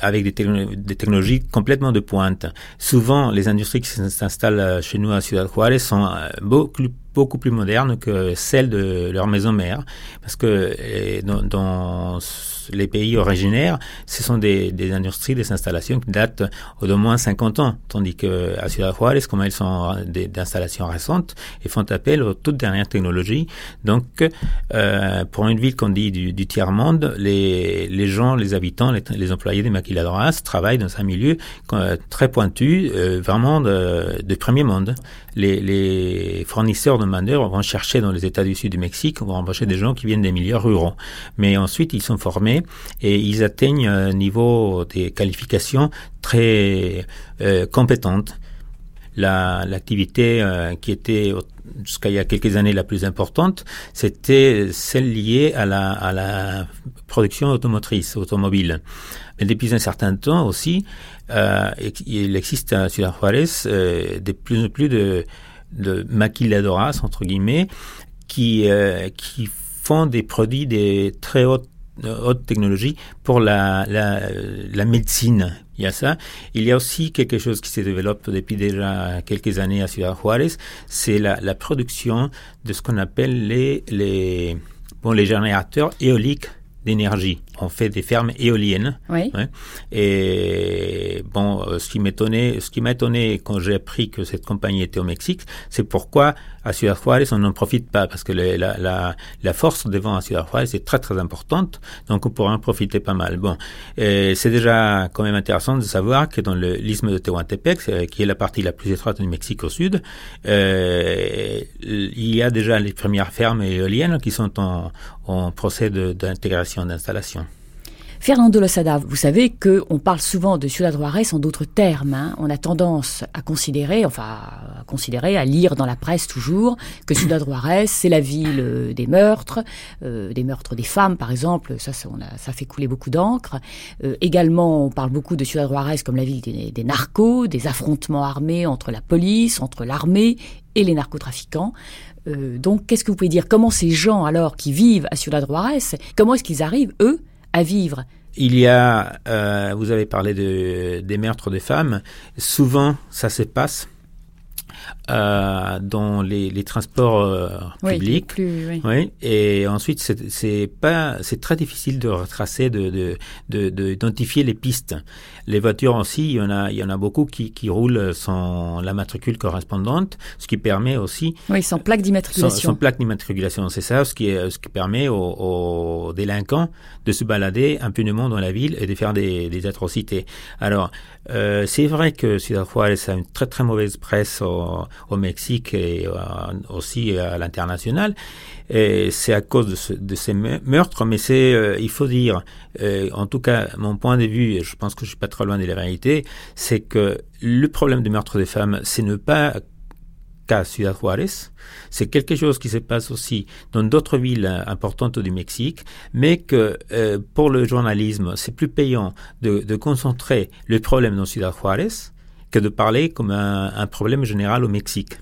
avec des, technologies complètement de pointe. Souvent, les industries qui s'installent chez nous à Ciudad Juárez sont beaucoup, beaucoup plus modernes que celles de leur maison mère, parce que dans, dans les pays originaires, ce sont des, des industries, des installations qui datent d'au moins 50 ans, tandis que à Ciudad Juárez, comme elles sont d'installations récentes, ils font appel aux toutes dernières technologies. Donc, euh, pour une ville qu'on dit du, tiers-monde, les, gens, les habitants, les, employés des maquiladoras travaillent dans un milieu euh, très pointu, euh, vraiment de, premier monde. Les, les fournisseurs de main vont chercher dans les États du Sud du Mexique, vont embaucher des gens qui viennent des milieux ruraux. Mais ensuite, ils sont formés et ils atteignent un niveau des qualifications très euh. L'activité euh, qui était jusqu'à il y a quelques années la plus importante, c'était celle liée à la, production automotrice, automobile. Mais depuis un certain temps aussi, euh, il existe à Ciudad Juárez euh, de plus en plus de, de entre guillemets, qui, euh, qui font des produits de très haute haute technologie pour la, la, la, médecine. Il y a ça. Il y a aussi quelque chose qui se développe depuis déjà quelques années à Ciudad Juárez, c'est la, la, production de ce qu'on appelle les, les, bon, les générateurs éoliques d'énergie. On fait des fermes éoliennes. Oui. Et bon, euh, ce qui m'étonnait, ce qui m'a étonné quand j'ai appris que cette compagnie était au Mexique, c'est pourquoi à Ciudad Juárez on n'en profite pas parce que la, la, la force devant à Ciudad Juárez est très très importante, donc on pourrait en profiter pas mal. Bon, c'est déjà quand même intéressant de savoir que dans l'isthme de Tehuantepec, euh, qui est la partie la plus étroite du Mexique au sud, euh, il y a déjà les premières fermes éoliennes qui sont en, en procès d'intégration d'installation. Fernando Losada, vous savez qu'on parle souvent de Ciudad Juarez en d'autres termes. Hein. On a tendance à considérer, enfin à considérer, à lire dans la presse toujours, que Ciudad Juarez, c'est la ville euh, des meurtres, euh, des meurtres des femmes par exemple, ça, ça, fait couler beaucoup d'encre. Euh, également, on parle beaucoup de Ciudad Juarez comme la ville des, narcos, des affrontements armés entre la police, entre l'armée et les narcotrafiquants. Donc, qu'est-ce que vous pouvez dire? Comment ces gens, alors, qui vivent à Ciudad Juarez, comment est-ce qu'ils arrivent, eux, à vivre il y a, euh, vous avez parlé de, des meurtres des femmes. Souvent, ça se passe euh, dans les, les transports euh, publics. Plus, oui. oui. Et ensuite, c'est pas, c'est très difficile de retracer, de d'identifier de, de, les pistes. Les voitures aussi, il y en a, il y en a beaucoup qui, qui roulent sans la matricule correspondante, ce qui permet aussi. Oui, sans plaque d'immatriculation. Sans, sans, plaque d'immatriculation, c'est ça, ce qui, est, ce qui permet aux, aux, délinquants de se balader impunément dans la ville et de faire des, des atrocités. Alors, euh, c'est vrai que Ciudad Juárez a une très très mauvaise presse au, au Mexique et euh, aussi à l'international. Et c'est à cause de, ce, de, ces meurtres, mais c'est, euh, il faut dire, euh, en tout cas, mon point de vue, et je pense que je suis pas trop loin de la vérité, c'est que le problème du meurtre des femmes, c'est ne pas qu'à Ciudad Juárez, c'est quelque chose qui se passe aussi dans d'autres villes importantes du Mexique, mais que euh, pour le journalisme, c'est plus payant de, de concentrer le problème dans Ciudad Juárez que de parler comme un, un, problème général au Mexique.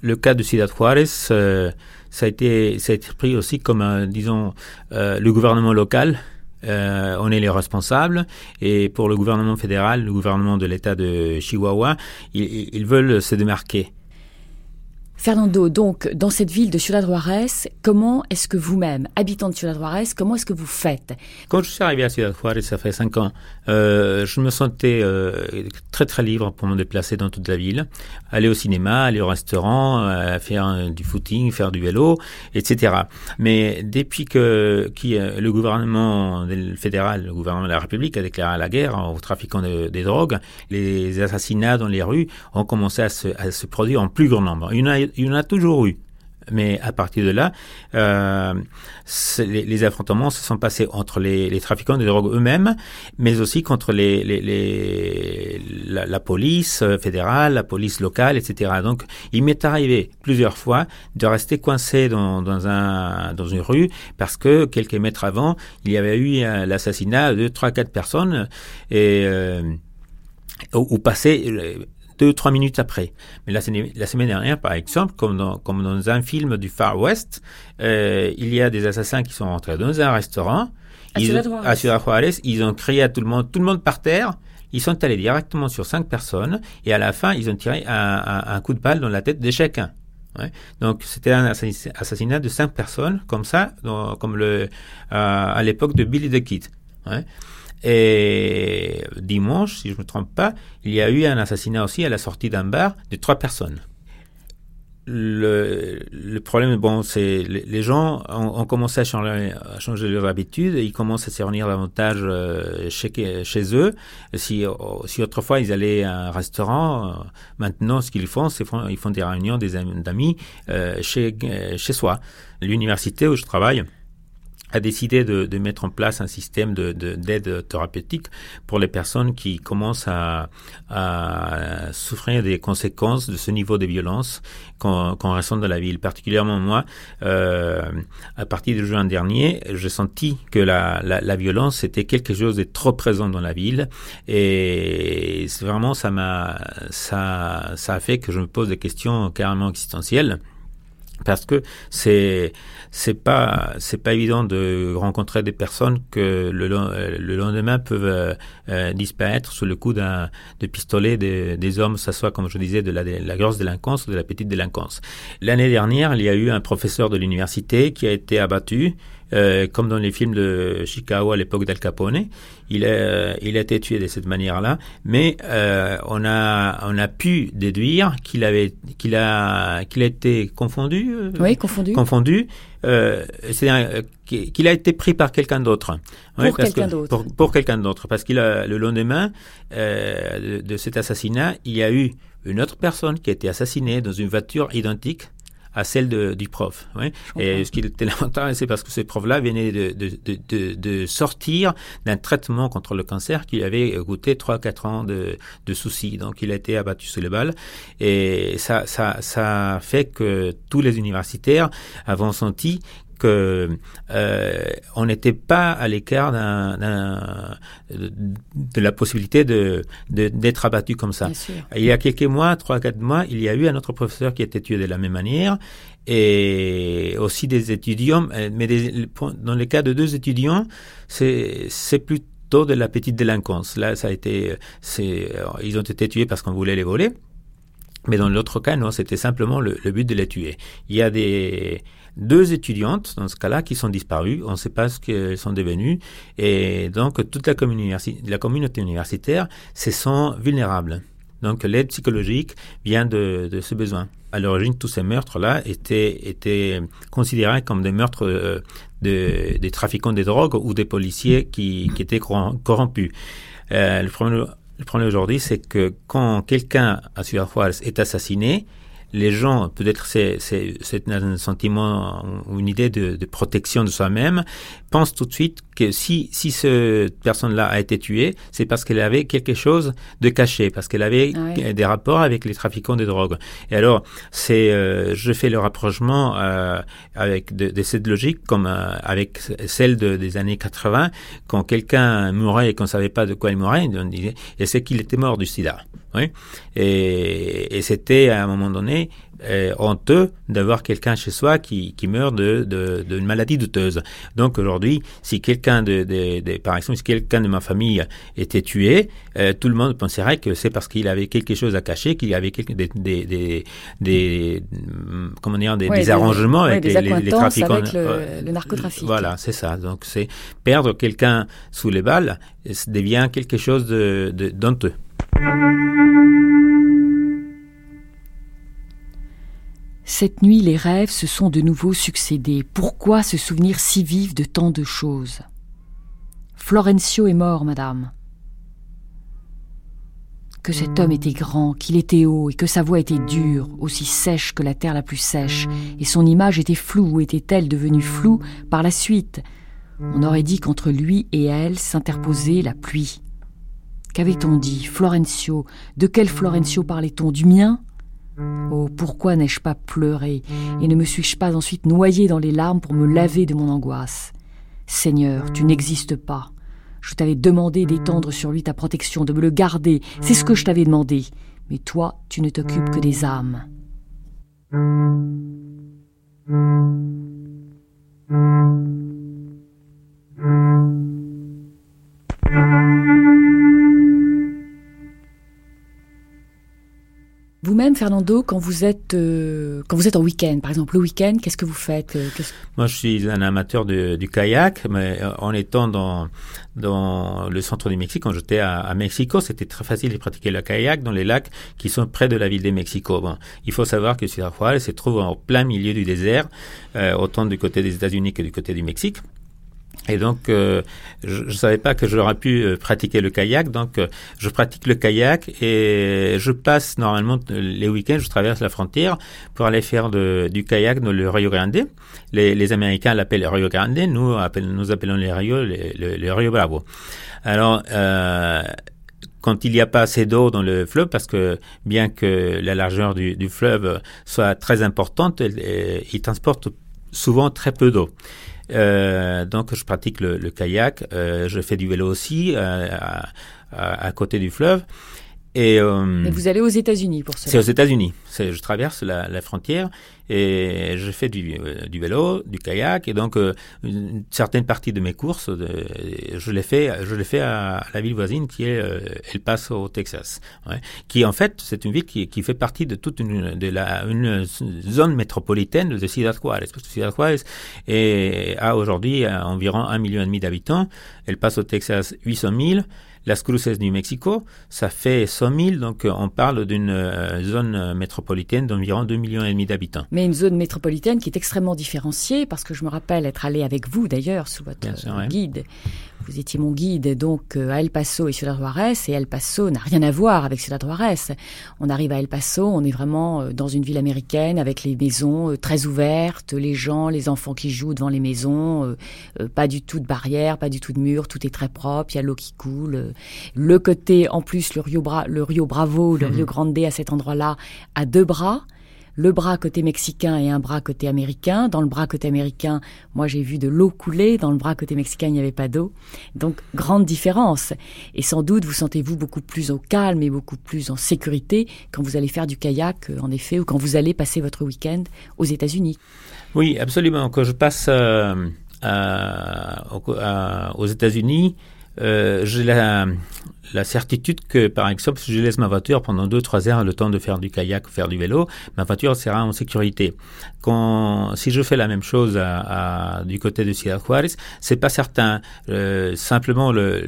Le cas de Ciudad Juárez, euh, ça, a été, ça a été pris aussi comme, disons, euh, le gouvernement local. Euh, on est les responsables et pour le gouvernement fédéral, le gouvernement de l'État de Chihuahua, ils, ils veulent se démarquer. Fernando, donc, dans cette ville de Ciudad Juarez, comment est-ce que vous-même, habitant de Ciudad Juarez, comment est-ce que vous faites? Quand je suis arrivé à Ciudad Juarez, ça fait cinq ans, euh, je me sentais euh, très très libre pour me déplacer dans toute la ville, aller au cinéma, aller au restaurant, euh, faire du footing, faire du vélo, etc. Mais depuis que qui, le gouvernement fédéral, le gouvernement de la République a déclaré la guerre aux trafiquants de, des drogues, les assassinats dans les rues ont commencé à se, à se produire en plus grand nombre. Une il y en a toujours eu. Mais à partir de là, euh, les, affrontements se sont passés entre les, trafiquants de drogue eux-mêmes, mais aussi contre les, les la, la, police fédérale, la police locale, etc. Donc, il m'est arrivé plusieurs fois de rester coincé dans, dans, un, dans une rue parce que quelques mètres avant, il y avait eu l'assassinat de trois, quatre personnes et euh, ou, passer deux ou trois minutes après. Mais la, la semaine dernière, par exemple, comme dans, comme dans un film du Far West, euh, il y a des assassins qui sont rentrés dans un restaurant. À ils, Ciudad Juárez. à Ciudad Juárez, ils ont crié à tout le monde, tout le monde par terre. Ils sont allés directement sur cinq personnes et à la fin, ils ont tiré un, un, un coup de balle dans la tête de chacun. Ouais. Donc c'était un assassinat de cinq personnes comme ça, dans, comme le euh, à l'époque de Billy the Kid. Ouais. Et dimanche, si je ne me trompe pas, il y a eu un assassinat aussi à la sortie d'un bar de trois personnes. Le, le problème, bon, c'est les gens ont, ont commencé à changer, à changer, leurs habitudes, ils commencent à se réunir davantage euh, chez, chez eux. Si, si autrefois ils allaient à un restaurant, euh, maintenant ce qu'ils font, c'est ils font des réunions des d'amis euh, chez, chez soi. L'université où je travaille, a décidé de, de, mettre en place un système d'aide de, thérapeutique pour les personnes qui commencent à, à, souffrir des conséquences de ce niveau de violence qu'on qu ressent dans la ville. Particulièrement moi, euh, à partir de juin dernier, j'ai senti que la, la, la violence était quelque chose de trop présent dans la ville et vraiment ça m'a ça ça a fait que je me pose des questions carrément existentielles parce que c'est c'est pas c'est pas évident de rencontrer des personnes que le, le lendemain peuvent euh, disparaître sous le coup d'un de pistolet des, des hommes, ça soit comme je disais de la, de la grosse délinquance ou de la petite délinquance. L'année dernière, il y a eu un professeur de l'université qui a été abattu. Euh, comme dans les films de Chicago à l'époque d'Al Capone, il a, il a été tué de cette manière-là, mais euh, on a on a pu déduire qu'il avait qu'il a qu'il a été confondu. Euh, oui, confondu. Confondu. Euh, c'est qu'il a été pris par quelqu'un d'autre. Pour Oui, quelqu'un d'autre. Pour, pour quelqu'un d'autre, parce qu'il a le lendemain de, de cet assassinat, il y a eu une autre personne qui a été assassinée dans une voiture identique à celle de, du prof. Et ce qui était lamentable, c'est parce que ce prof-là venait de, de, de, de sortir d'un traitement contre le cancer qui avait goûté 3-4 ans de, de soucis. Donc il a été abattu sous les balles. Et ça, ça, ça fait que tous les universitaires avaient senti que euh, on n'était pas à l'écart de la possibilité de d'être abattu comme ça. Il y a quelques mois, trois quatre mois, il y a eu un autre professeur qui a été tué de la même manière et aussi des étudiants, mais des, dans le cas de deux étudiants, c'est c'est plutôt de la petite délinquance. Là, ça a été, ils ont été tués parce qu'on voulait les voler. Mais dans l'autre cas, non, c'était simplement le, le, but de les tuer. Il y a des deux étudiantes, dans ce cas-là, qui sont disparues. On ne sait pas ce qu'elles sont devenues. Et donc, toute la, communauté universitaire se sent vulnérable. Donc, l'aide psychologique vient de, ce besoin. À l'origine, tous ces meurtres-là étaient, considérés comme des meurtres euh, de, des trafiquants de drogue ou des policiers qui, étaient corrompus. Euh, le problème, aujourd'hui, c'est que quand quelqu'un à Ciudad est assassiné, les gens, peut-être c'est, un sentiment ou une idée de, de protection de soi-même, pensent tout de suite que si, si cette personne-là a été tuée, c'est parce qu'elle avait quelque chose de caché, parce qu'elle avait ah oui. des rapports avec les trafiquants de drogue. Et alors, c'est, euh, je fais le rapprochement euh, avec de, de, cette logique comme euh, avec celle de, des années 80, quand quelqu'un mourait et qu'on savait pas de quoi il mourait, on disait, et c'est qu'il était mort du sida. Oui. Et, et c'était à un moment donné euh, honteux d'avoir quelqu'un chez soi qui, qui meurt de, de, d'une maladie douteuse. Donc aujourd'hui, si quelqu'un de, de, de, par exemple, si quelqu'un de ma famille était tué, euh, tout le monde penserait que c'est parce qu'il avait quelque chose à cacher, qu'il avait quelque, des, des, des, des comment dire, des, ouais, des arrangements ouais, avec des les, les, trafiquants. Avec le, le narcotrafic. Voilà, c'est ça. Donc c'est perdre quelqu'un sous les balles, devient quelque chose de, de d'honteux. Cette nuit, les rêves se sont de nouveau succédés. Pourquoi se souvenir si vif de tant de choses? Florencio est mort, madame. Que cet homme était grand, qu'il était haut, et que sa voix était dure, aussi sèche que la terre la plus sèche, et son image était floue, ou était-elle devenue floue par la suite? On aurait dit qu'entre lui et elle s'interposait la pluie. Qu'avait-on dit Florencio? De quel Florencio parlait-on? Du mien? Oh, pourquoi n'ai-je pas pleuré et ne me suis-je pas ensuite noyé dans les larmes pour me laver de mon angoisse? Seigneur, tu n'existes pas. Je t'avais demandé d'étendre sur lui ta protection, de me le garder, c'est ce que je t'avais demandé. mais toi, tu ne t'occupes que des âmes. Vous-même, Fernando, quand vous êtes euh, quand vous êtes en week-end, par exemple le week-end, qu'est-ce que vous faites euh, Moi, je suis un amateur du kayak, mais euh, en étant dans dans le centre du Mexique, quand j'étais à, Mexico, c'était très facile de pratiquer le kayak dans les lacs qui sont près de la ville de Mexico. Il faut savoir que Ciudad Juárez se trouve en plein milieu du désert, autant du côté des États-Unis que du côté du Mexique. Et donc, euh, je ne savais pas que j'aurais pu euh, pratiquer le kayak. Donc, euh, je pratique le kayak et je passe normalement les week-ends, je traverse la frontière pour aller faire de, du kayak dans le Rio Grande. Les, les Américains l'appellent le Rio Grande, nous, appelons, nous appelons le Rio le, Rio Bravo. Alors, quand il n'y a pas assez d'eau dans le fleuve, parce que bien que la largeur du, du fleuve soit très importante, il transporte souvent très peu d'eau. Euh, donc je pratique le, le kayak, euh, je fais du vélo aussi euh, à, à, côté du fleuve. Et, euh, Mais vous allez aux États-Unis pour ça C'est aux États-Unis. Je traverse la, la, frontière et je fais du, euh, du vélo, du kayak, et donc euh, une certaine partie de mes courses, je les fais, je les fais à, la ville voisine qui est El Paso, au Texas, ouais, qui en fait c'est une ville qui, qui fait partie de toute une de la une zone métropolitaine de Ciudad Juárez. Parce que Ciudad Juárez est, a aujourd'hui environ un million et demi d'habitants, El Paso, Texas, 800 000. Las Cruces du Mexico, ça fait 100 000, donc euh, on parle d'une euh, zone métropolitaine d'environ 2 millions et demi d'habitants. Mais une zone métropolitaine qui est extrêmement différenciée, parce que je me rappelle être allé avec vous d'ailleurs sous votre guide vous étiez mon guide donc euh, à El Paso et Ciudad Juarez, et El Paso n'a rien à voir avec Ciudad Juarez. On arrive à El Paso, on est vraiment euh, dans une ville américaine avec les maisons euh, très ouvertes, les gens, les enfants qui jouent devant les maisons, pas du tout de barrières, pas du tout de murs, tout est très propre, il y a l'eau qui coule. Le côté, en plus, le Rio, le Rio Bravo, le Rio Grande à cet endroit-là, a deux bras le bras côté mexicain et un bras côté américain. Dans le bras côté américain, moi j'ai vu de l'eau couler. Dans le bras côté mexicain, il n'y avait pas d'eau. Donc grande différence. Et sans doute vous sentez-vous beaucoup plus au calme et beaucoup plus en sécurité quand vous allez faire du kayak, euh, en effet, ou quand vous allez passer votre week-end aux États-Unis. Oui, absolument. Quand je passe euh, aux États-Unis, euh, j'ai la, la certitude que, par exemple, si je laisse ma voiture pendant deux, trois heures le temps de faire du kayak ou faire du vélo, ma voiture sera en sécurité. Quand, si je fais la même chose à, du côté de Ciudad Juárez, c'est pas certain. Euh, simplement, le,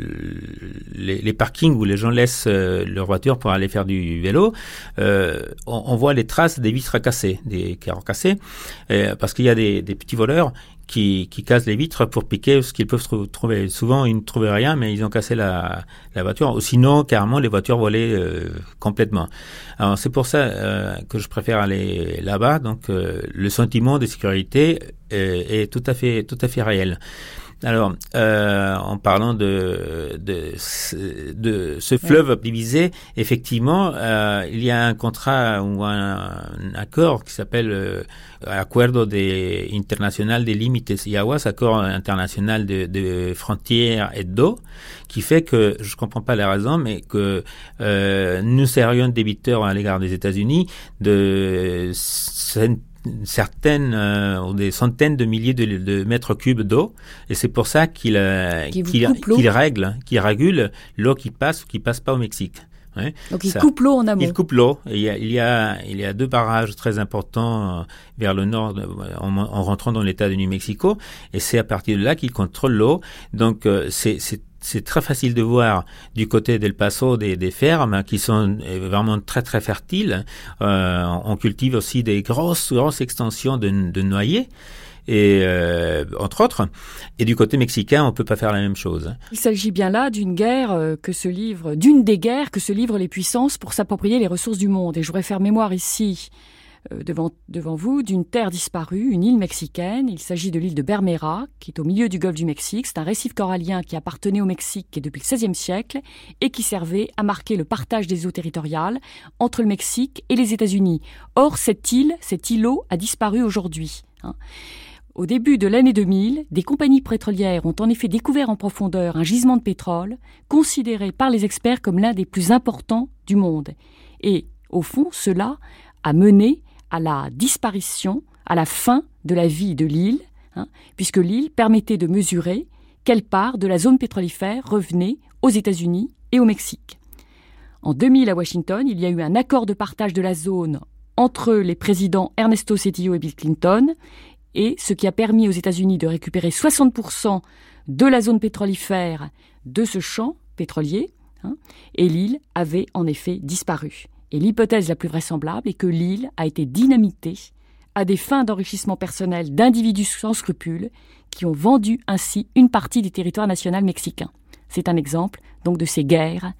les, parkings où les gens laissent euh, leur voiture pour aller faire du vélo, euh, on, voit les traces des vitres cassées, des carreaux cassés, parce qu'il y a des, des petits voleurs qui, qui cassent les vitres pour piquer ce qu'ils peuvent trouver. Souvent, ils ne trouvaient rien, mais ils ont cassé la, la voiture. Sinon, carrément, les voitures volaient euh, complètement. Alors, c'est pour ça euh, que je préfère aller là-bas. Donc, euh, le sentiment de sécurité est tout à fait, tout à fait réel. Alors, euh, en parlant de, de, de ce fleuve divisé, effectivement, euh, il y a un contrat ou un, accord qui s'appelle euh, Acuerdo de International de Limites y Aguas, accord international de, de frontières et d'eau, qui fait que, je comprends pas la raison, mais que euh, nous serions débiteurs à l'égard des États-Unis de certaines euh, ou des centaines de milliers de, mètres cubes d'eau et c'est pour ça qu'il euh, qu'il règle qu'il régule l'eau qui passe ou qui passe pas au Mexique. Donc il coupe l'eau en amont. Il coupe l'eau. Il, il, y a il y a deux barrages très importants euh, vers le nord en, en, rentrant dans l'État de New Mexico et c'est à partir de là qu'il contrôle l'eau. Donc c'est c'est très facile de voir du côté d'El Paso des, des, fermes qui sont euh, vraiment très très fertiles. Euh, on cultive aussi des grosses grosses extensions de, de noyers. Et euh, entre autres, et du côté mexicain, on peut pas faire la même chose. Il s'agit bien là d'une guerre euh, que se livre, d'une des guerres que se livrent les puissances pour s'approprier les ressources du monde. Et je voudrais faire mémoire ici euh, devant, devant vous d'une terre disparue, une île mexicaine. Il s'agit de l'île de Bermera, qui est au milieu du golfe du Mexique. C'est un récif corallien qui appartenait au Mexique depuis le XVIe siècle et qui servait à marquer le partage des eaux territoriales entre le Mexique et les États-Unis. Or, cette île, cet îlot a disparu aujourd'hui. Au début de l'année 2000, des compagnies pétrolières ont en effet découvert en profondeur un gisement de pétrole, considéré par les experts comme l'un des plus importants du monde. Et au fond, cela a mené à la disparition, à la fin de la vie de l'île, hein, puisque l'île permettait de mesurer quelle part de la zone pétrolifère revenait aux États-Unis et au Mexique. En 2000 à Washington, il y a eu un accord de partage de la zone entre les présidents Ernesto Cedillo et Bill Clinton, et ce qui a permis aux États-Unis de récupérer 60% de la zone pétrolifère de ce champ pétrolier, hein, et l'île avait en effet disparu. Et l'hypothèse la plus vraisemblable est que l'île a été dynamitée à des fins d'enrichissement personnel d'individus sans scrupules qui ont vendu ainsi une partie du territoire national mexicain. C'est un exemple donc de ces guerres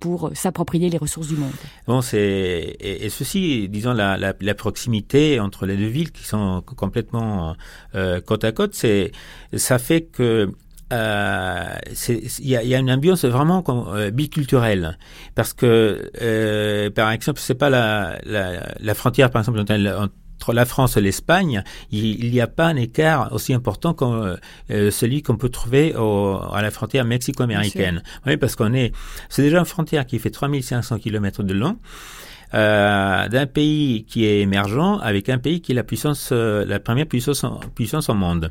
pour s'approprier les ressources du monde. Bon, c'est et, ceci, disons la, proximité entre les deux villes qui sont complètement euh, côte à côte, c'est ça fait que euh, il y, a, une ambiance vraiment euh, biculturelle parce que par exemple c'est pas la, la, la, frontière par exemple entre la France et l'Espagne, il n'y a pas un écart aussi important que euh, celui qu'on peut trouver au, à la frontière mexico-américaine. Oui, parce qu'on est, c'est déjà une frontière qui fait 3500 km de long. Euh, d'un pays qui est émergent avec un pays qui est la puissance, la première puissance, puissance au monde.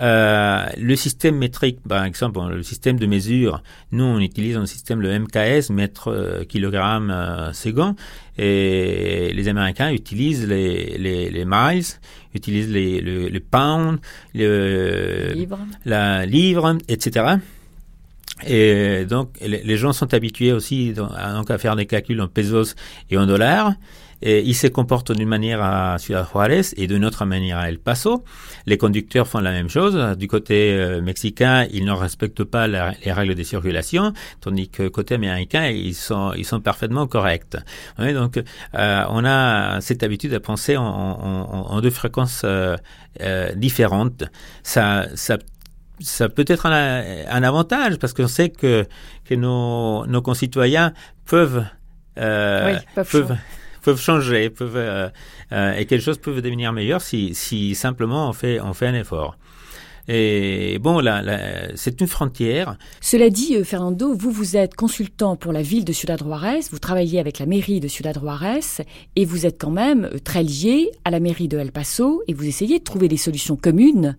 Euh, le système métrique, par exemple, le système de mesure, nous on utilise un système le MKS, mètre euh, kilogramme euh, second, et les Américains utilisent les, les, les miles, utilisent les, le, le pound, le livre. la livre, etc. Et donc, les gens sont habitués aussi donc, à faire des calculs en pesos et en dollars. Et ils se comportent d'une manière à Ciudad Juárez et d'une autre manière à El Paso. Les conducteurs font la même chose. Du côté euh, mexicain, ils ne respectent pas les règles de circulation, tandis que côté américain, ils sont, ils sont parfaitement corrects. donc, euh, on a cette habitude de penser en, en, en deux fréquences euh, différentes. Ça, ça ça peut être un, un avantage parce qu'on sait que, que nos, nos concitoyens peuvent, euh, peuvent, peuvent, changer, peuvent, euh, euh, et quelque chose peut devenir meilleur si, si simplement on fait, on fait un effort. Et bon, là, c'est une frontière. Cela dit, euh, Fernando, vous, vous êtes consultant pour la ville de Ciudad Juarez, vous travaillez avec la mairie de Ciudad Juarez, et vous êtes quand même très lié à la mairie de El Paso, et vous essayez de trouver des solutions communes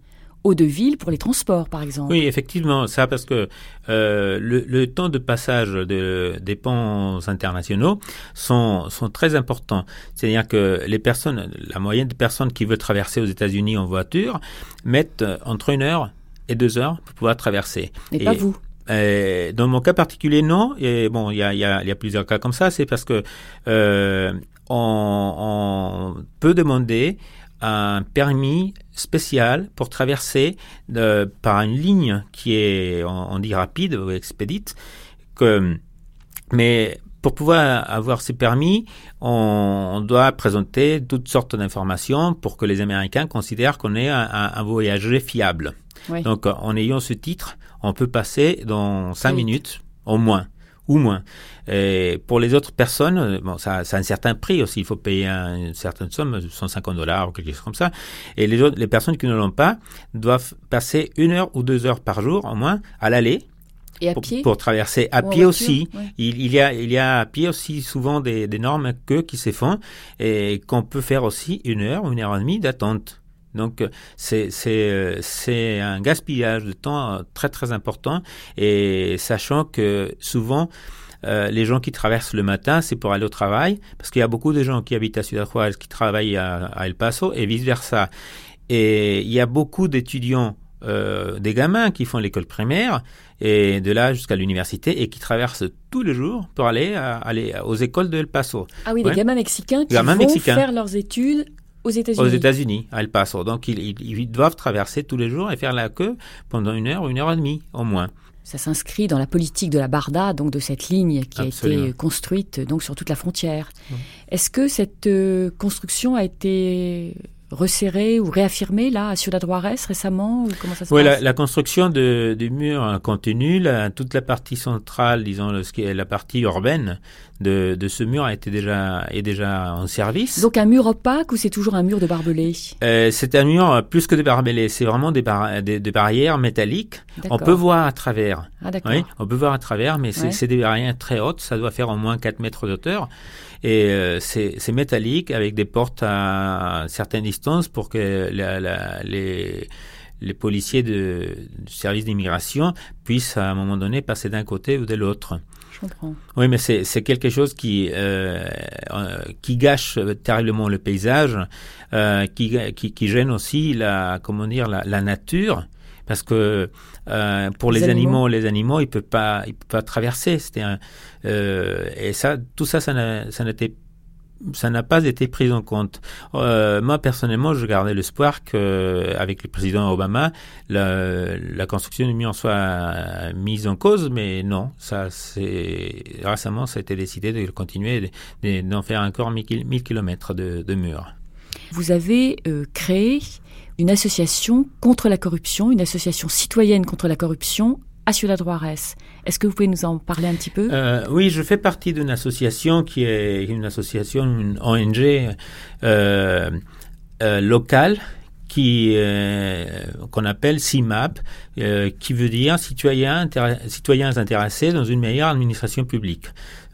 de ville pour les transports, par exemple. Oui, effectivement, ça parce que euh, le, temps de passage de, des ponts internationaux sont, sont très importants. C'est-à-dire que les personnes, la moyenne de personnes qui veulent traverser aux États-Unis en voiture mettent entre une heure et deux heures pour pouvoir traverser. Et, pas vous euh, dans mon cas particulier, non. Et bon, il y a, y, a, y a, plusieurs cas comme ça. C'est parce que euh, on, on, peut demander un permis spécial pour traverser de, par une ligne qui est, on, dit rapide ou expédite. Que, mais pour pouvoir avoir ce permis, on, doit présenter toutes sortes d'informations pour que les Américains considèrent qu'on est un, un, voyager fiable. Donc, en ayant ce titre, on peut passer dans cinq minutes au moins ou moins. Et pour les autres personnes, bon, ça, ça a un certain prix aussi. Il faut payer une certaine somme, 150 dollars ou quelque chose comme ça. Et les autres, les personnes qui ne l'ont pas doivent passer une heure ou deux heures par jour au moins à l'aller. Et à pour, pied? pour traverser à pied aussi. Il, il, y a, il y a à pied aussi souvent des, des normes que qui se font et qu'on peut faire aussi une heure ou une heure et demie d'attente. Donc c'est c'est c'est un gaspillage de temps euh, très très important et sachant que souvent euh, les gens qui traversent le matin, c'est pour aller au travail, parce qu'il y a beaucoup de gens qui habitent à Ciudad Juárez qui travaillent à, à El Paso et vice versa. Et il y a beaucoup d'étudiants euh, des gamins qui font l'école primaire et de là jusqu'à l'université et qui traversent tous les jours pour aller, aller aux écoles de El Paso. Ah oui, des gamins mexicains qui vont faire leurs études aux États-Unis. Aux États-Unis, à El Paso. Donc ils, ils, doivent traverser tous les jours et faire la queue pendant une heure, une heure et demie au moins. Ça s'inscrit dans la politique de la Barda, donc de cette ligne qui a été construite donc sur toute la frontière. Est-ce que cette euh, construction a été resserrée ou réaffirmée là à Ciudad Juarez récemment ou comment ça se oui, passe? la, la, construction de, du mur continue. toute la partie centrale, disons ce qui est la partie urbaine de, de ce mur était déjà, est déjà en service. Donc un mur opaque ou c'est toujours un mur de barbelés? Euh, C'est un mur plus que de barbelés, c'est vraiment des, des, barrières métalliques. On peut voir à travers. Ah, oui, on peut voir à travers, mais c'est des barrières très hautes, ça doit faire au moins 4 mètres d'auteur. Et euh, c'est métallique avec des portes à certaines distances pour que la, la, les les policiers de, du service d'immigration puissent à un moment donné passer d'un côté ou de l'autre. Je comprends. Oui, mais c'est quelque chose qui euh, euh, qui gâche terriblement le paysage, euh, qui, qui, qui gêne aussi la comment dire la, la nature parce que euh, pour les, les animaux. les animaux, ils peuvent pas, ils peuvent pas traverser. C'était euh, et ça, tout ça, ça n'était ça n'a pas été pris en compte. Euh, moi, personnellement, je gardais l'espoir que, avec le président Obama, la, construction du mur soit mise en cause, mais non. Ça, récemment, ça a été décidé de continuer, d'en faire encore 1000 km de, de murs. Vous avez euh, créé une association contre la corruption, une association citoyenne contre la corruption à Ciudad Juarez. Est-ce que vous pouvez nous en parler un petit peu? Euh, Oui, je fais partie d'une association qui est une association, une ONG euh, euh, locale qu'on appelle CIMAP, qui veut dire citoyens, citoyens intéressés dans une meilleure administration publique.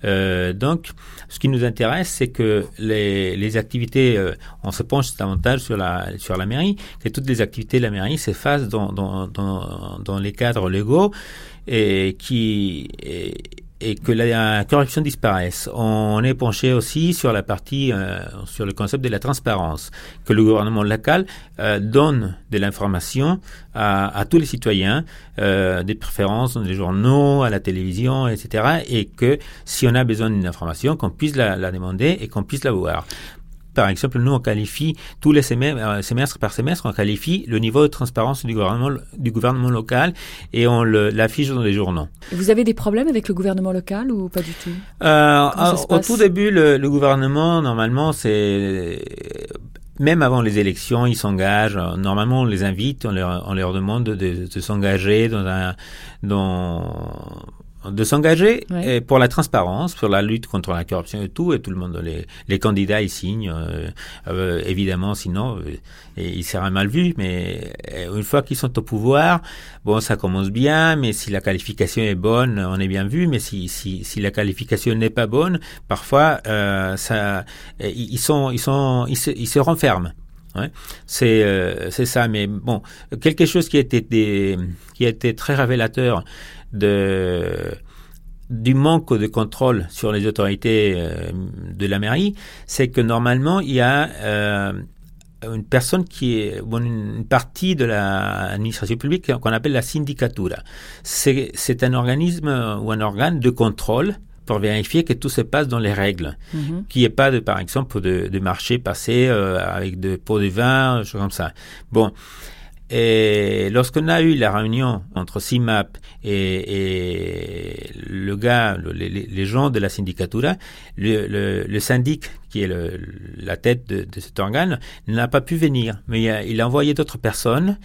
Euh, donc, ce qui nous intéresse, c'est que les, les activités, euh, on se penche davantage sur la sur la mairie, que toutes les activités de la mairie s'effacent dans, dans, dans, dans les cadres légaux et qui et, et que la corruption disparaisse. On est penché aussi sur la partie, euh, sur le concept de la transparence, que le gouvernement local euh, donne de l'information à, à, tous les citoyens, euh, des préférences dans les journaux, à la télévision, etc. Et que si on a besoin d'une information, qu'on puisse la, la demander et qu'on puisse la voir. Par exemple, nous, on qualifie tous les euh, semestres, par semestre, on qualifie le niveau de transparence du gouvernement, du gouvernement local et on l'affiche dans les journaux. Vous avez des problèmes avec le gouvernement local ou pas du tout? Euh, Au tout début, le, le gouvernement, normalement, c'est même avant les élections, ils s'engagent. Normalement, on les invite, on leur, on leur demande de, de, de s'engager dans un, dans de s'engager pour la transparence, pour la lutte contre la corruption et tout, et tout le monde, les, les candidats, ils signent, euh, euh, évidemment, sinon, euh, ils seraient mal vus, mais une fois qu'ils sont au pouvoir, bon, ça commence bien, mais si la qualification est bonne, on est bien vu, mais si, si, si la qualification n'est pas bonne, parfois, ça, ils sont, ils sont, ils se, ils se renferment. Ouais. C'est c'est ça, mais bon, quelque chose qui été des, qui a été très révélateur de du manque de contrôle sur les autorités euh, de la mairie, c'est que normalement il y a euh, une personne qui est une partie de l'administration publique qu'on appelle la syndicatura. C'est un organisme ou un organe de contrôle pour vérifier que tout se passe dans les règles, mm-hmm. qu'il n'y ait pas de, par exemple, de, de marché passé euh, avec de pots de vin, choses comme ça. Bon, et lorsqu'on a eu la réunion entre CIMAP et, et le gars, les, les, gens de la syndicatura, le, le, le syndic qui est le, la tête de, de cet organe n'a pas pu venir, mais il a, il a envoyé d'autres personnes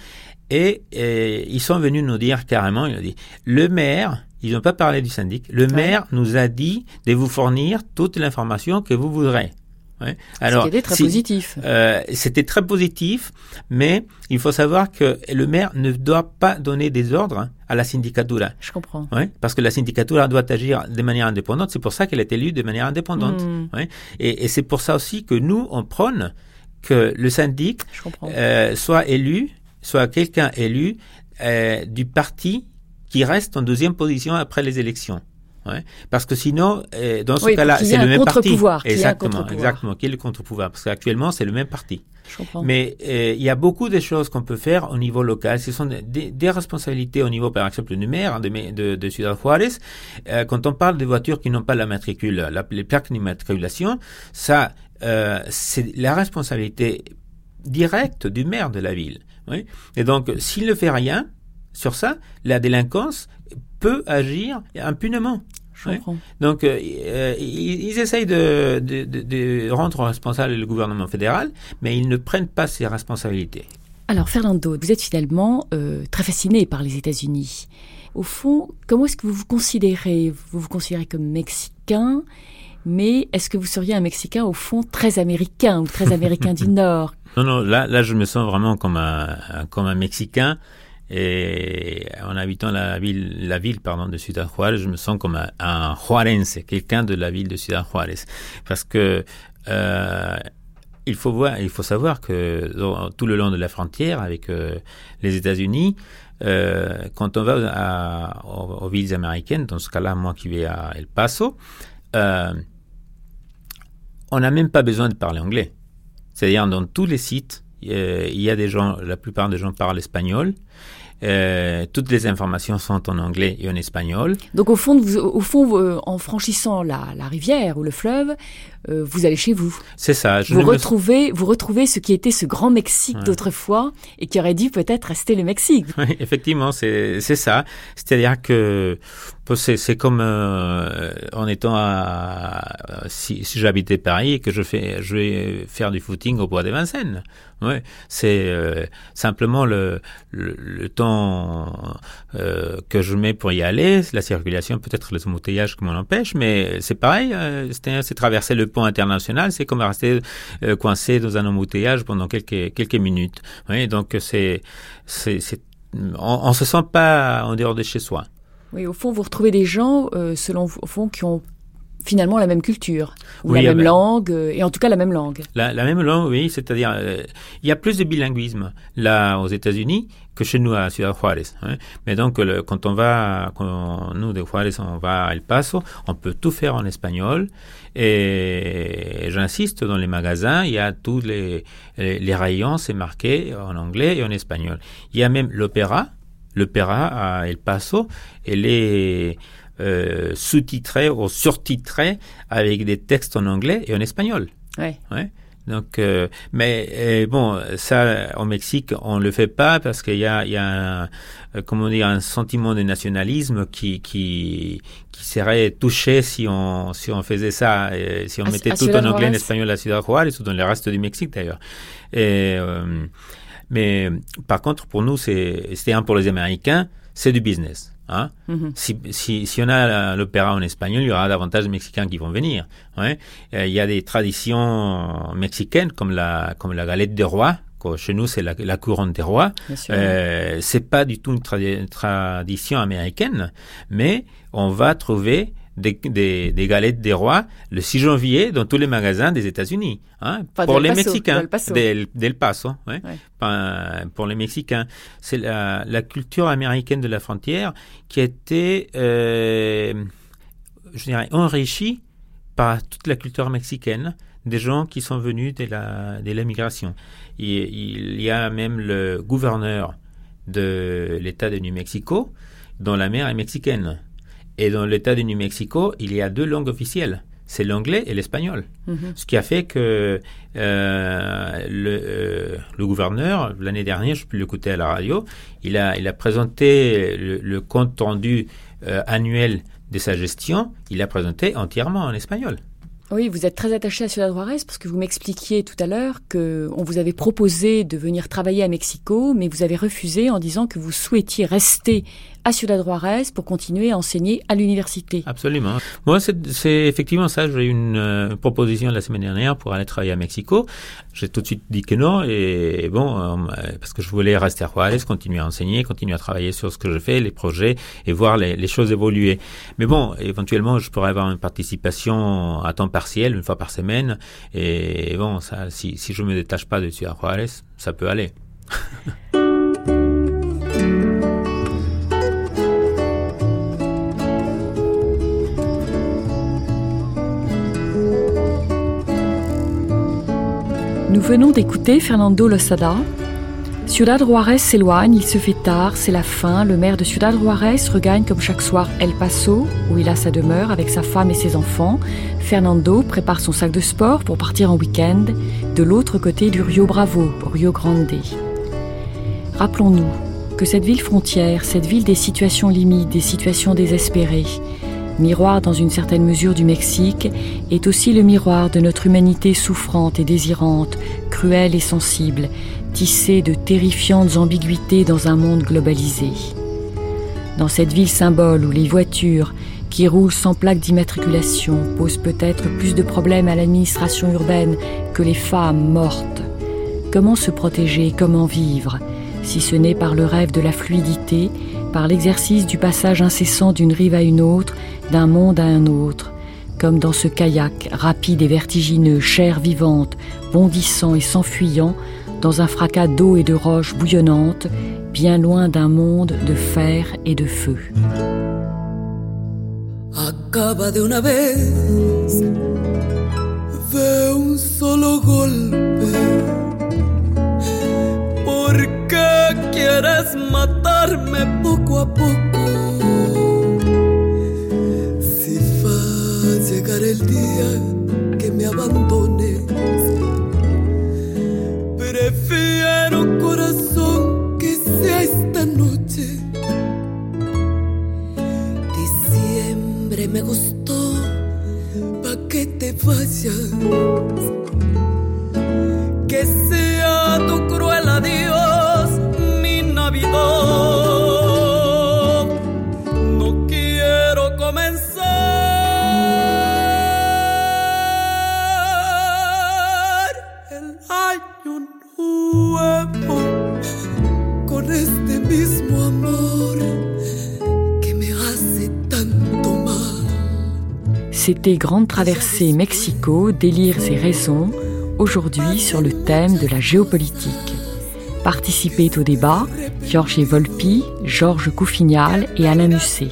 et, et, ils sont venus nous dire carrément, il a dit, le maire, ils n'ont pas parlé du syndic, le maire nous a dit de vous fournir toute l'information que vous voudrez. Ouais. Alors, c'était très positif. Euh, c'était très positif, mais il faut savoir que le maire ne doit pas donner des ordres à la syndicatura. Je comprends. Ouais, parce que la syndicatura doit agir de manière indépendante. C'est pour ça qu'elle est élue de manière indépendante. Ouais, et, et c'est pour ça aussi que nous, on prône que le syndic euh, soit élu, soit quelqu'un élu euh, du parti qui reste en deuxième position après les élections. Ouais. Parce que sinon, euh, dans ce cas-là, c'est le même parti. Exactement, exactement, qui est le contre-pouvoir. Parce qu'actuellement, c'est le même parti. Mais euh, il y a beaucoup de choses qu'on peut faire au niveau local. Ce sont des, des responsabilités au niveau, par exemple, du maire de, de, de Ciudad Juarez. Euh, quand on parle de voitures qui n'ont pas la matricule, la, les plaques d'immatriculation, ça, euh, c'est la responsabilité directe du maire de la ville. Oui. Et donc, s'il ne fait rien sur ça, la délinquance peut agir impunément. Donc, euh, euh, ils, essayent de, de, de, rendre responsable le gouvernement fédéral, mais ils ne prennent pas ses responsabilités. Alors Fernando, vous êtes finalement euh, très fasciné par les États-Unis. Au fond, comment est-ce que vous vous considérez? Vous vous considérez comme mexicain, mais est-ce que vous seriez un Mexicain au fond très américain ou très américain du Nord? Non, non, là, là je me sens vraiment comme un, comme un Mexicain. Et en habitant la ville, la ville pardon, de Ciudad Juárez, je me sens comme un, un Juarense, quelqu'un de la ville de Ciudad Juárez. Parce que euh, il faut voir, il faut savoir que tout le long de la frontière avec euh, les États-Unis, euh, quand on va à, aux, villes américaines, dans ce cas-là, moi qui vais à El Paso, on n'a même pas besoin de parler anglais. C'est-à-dire dans tous les sites, il y a des gens, la plupart des gens parlent espagnol. Euh, toutes les informations sont en anglais et en espagnol. Donc au fond, vous, au fond, euh, en franchissant la, la, rivière ou le fleuve, euh, vous allez chez vous. C'est ça. Je vous retrouvez, vous retrouvez ce qui était ce grand Mexique d'autrefois et qui aurait dû peut-être rester le Mexique. Oui, effectivement, c'est c'est ça. C'est-à-dire que c'est comme euh, en étant à si, si j'habitais Paris et que je fais je vais faire du footing au bois de Vincennes. Ouais, c'est euh, simplement le, le, le temps euh, que je mets pour y aller, la circulation, peut-être les embouteillages qui m'en empêchent, mais c'est pareil, c'est traverser le pont international, c'est comme rester euh, coincé dans un embouteillage pendant quelques quelques minutes. Oui, donc c'est c'est on, on se sent pas en dehors de chez soi. Oui, au fond, vous retrouvez des gens, euh, selon vous, au fond, qui ont finalement la même culture, ou la même langue, euh, et en tout cas la même langue. La, la même langue, oui, c'est-à-dire euh, il y a plus de bilinguisme là aux États-Unis que chez nous à Ciudad Juárez. Hein. Mais donc le, quand on va, quand nous de Juárez, on va à El Paso, on peut tout faire en espagnol. Et j'insiste, dans les magasins, il y a tous les, les, les rayons, c'est marqué en anglais et en espagnol. Il y a même l'opéra, l'opéra à El Paso, elle est euh, sous-titré ou surtitré avec des textes en anglais et en espagnol. Ouais. ouais. Donc, euh, mais euh, bon, ça, au Mexique, on le fait pas parce qu'il y a, il y a un, euh, comment dire, un sentiment de nationalisme qui, qui, qui serait touché si on, si on faisait ça, et si on À- mettait à tout en anglais, en espagnol à Ciudad Juárez ou dans le reste du Mexique d'ailleurs. Et, euh, mais par contre, pour nous, c'est, c'est un pour les Américains, c'est du business. Hein? Mhm. si, si, si on a l'opéra en espagnol, il y aura davantage de Mexicains qui vont venir. Ouais. Euh, Il y a des traditions mexicaines comme la, comme la galette des rois. que Chez nous, c'est la, la couronne des rois. Euh, c'est pas du tout une tradi- tradition américaine, mais on va trouver des, des, des galettes des rois le 6 janvier dans tous les magasins des États-Unis. Hein, Enfin, pour les Paso, Mexicains. d'El Paso. Del, del Paso, ouais. Ouais. Enfin, pour les Mexicains. C'est la, la culture américaine de la frontière qui a été, euh, je dirais, enrichie par toute la culture mexicaine des gens qui sont venus de la de l'immigration. Il, il y a même le gouverneur de l'État de New Mexico dont la mère est mexicaine. Et dans l'État de New Mexico, il y a deux langues officielles. C'est l'anglais et l'espagnol. Mhm. Ce qui a fait que euh, le, euh, le gouverneur, l'année dernière, je peux l'écouter à la radio, il a, il a présenté le, le compte rendu euh, annuel de sa gestion, il l'a présenté entièrement en espagnol. Oui, vous êtes très attaché à Ciudad Juárez parce que vous m'expliquiez tout à l'heure que on vous avait proposé de venir travailler à Mexico, mais vous avez refusé en disant que vous souhaitiez rester à Ciudad pour continuer à enseigner à l'université. Absolument. Moi, c'est effectivement ça. J'ai eu une euh, proposition la semaine dernière pour aller travailler à Mexico. J'ai tout de suite dit que non. Et, et bon, euh, parce que je voulais rester à Juarez, continuer à enseigner, continuer à travailler sur ce que je fais, les projets, et voir les, les choses évoluer. Mais bon, éventuellement, je pourrais avoir une participation à temps partiel, une fois par semaine. Et bon, ça, si, si je me détache pas de Ciudad Juarez, ça peut aller. Nous venons d'écouter Fernando Losada. Ciudad Juárez s'éloigne, il se fait tard, c'est la fin. Le maire de Ciudad Juárez regagne comme chaque soir El Paso, où il a sa demeure avec sa femme et ses enfants. Fernando prépare son sac de sport pour partir en week-end de l'autre côté du Rio Bravo, Rio Grande. Rappelons-nous que cette ville frontière, cette ville des situations limites, des situations désespérées, miroir dans une certaine mesure du Mexique, est aussi le miroir de notre humanité souffrante et désirante, cruelle et sensible, tissée de terrifiantes ambiguïtés dans un monde globalisé. Dans cette ville symbole où les voitures, qui roulent sans plaque d'immatriculation, posent peut-être plus de problèmes à l'administration urbaine que les femmes mortes. Comment se protéger, comment vivre, si ce n'est par le rêve de la fluidité, par l'exercice du passage incessant d'une rive à une autre, d'un monde à un autre, comme dans ce kayak rapide et vertigineux, chair vivante, bondissant et s'enfuyant, dans un fracas d'eau et de roches bouillonnantes, bien loin d'un monde de fer et de feu. Acaba de una vez. ¿Por qué quieres matarme poco a poco? Si va a llegar el día que me abandones, prefiero corazón que sea esta noche. Diciembre me gustó, pa' que te vayas. Que sea tu cruel adiós C'était Grande Traversée Mexico, délires et raisons, aujourd'hui sur le thème de la géopolitique. Participez au débat Georges Volpi, Georges Couffignal et Alain Musset.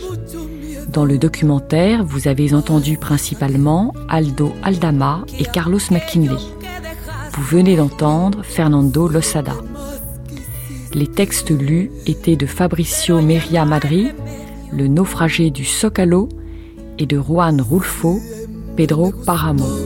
Dans le documentaire, vous avez entendu principalement Aldo Aldama et Carlos McKinley. Vous venez d'entendre Fernando Losada. Les textes lus étaient de Fabricio Meria Madri, Le naufragé du Socalo et de Juan Rulfo, Pedro Paramo.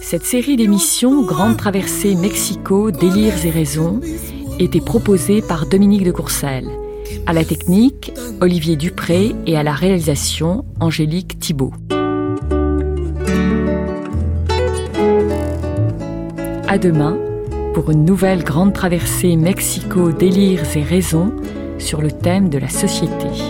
Cette série d'émissions Grande Traversée Mexico, Délires et Raisons était proposée par Dominique de Courcelles. À la technique, Olivier Dupré et à la réalisation, Angélique Thibault. À demain pour une nouvelle grande traversée Mexico, délires et raisons sur le thème de la société.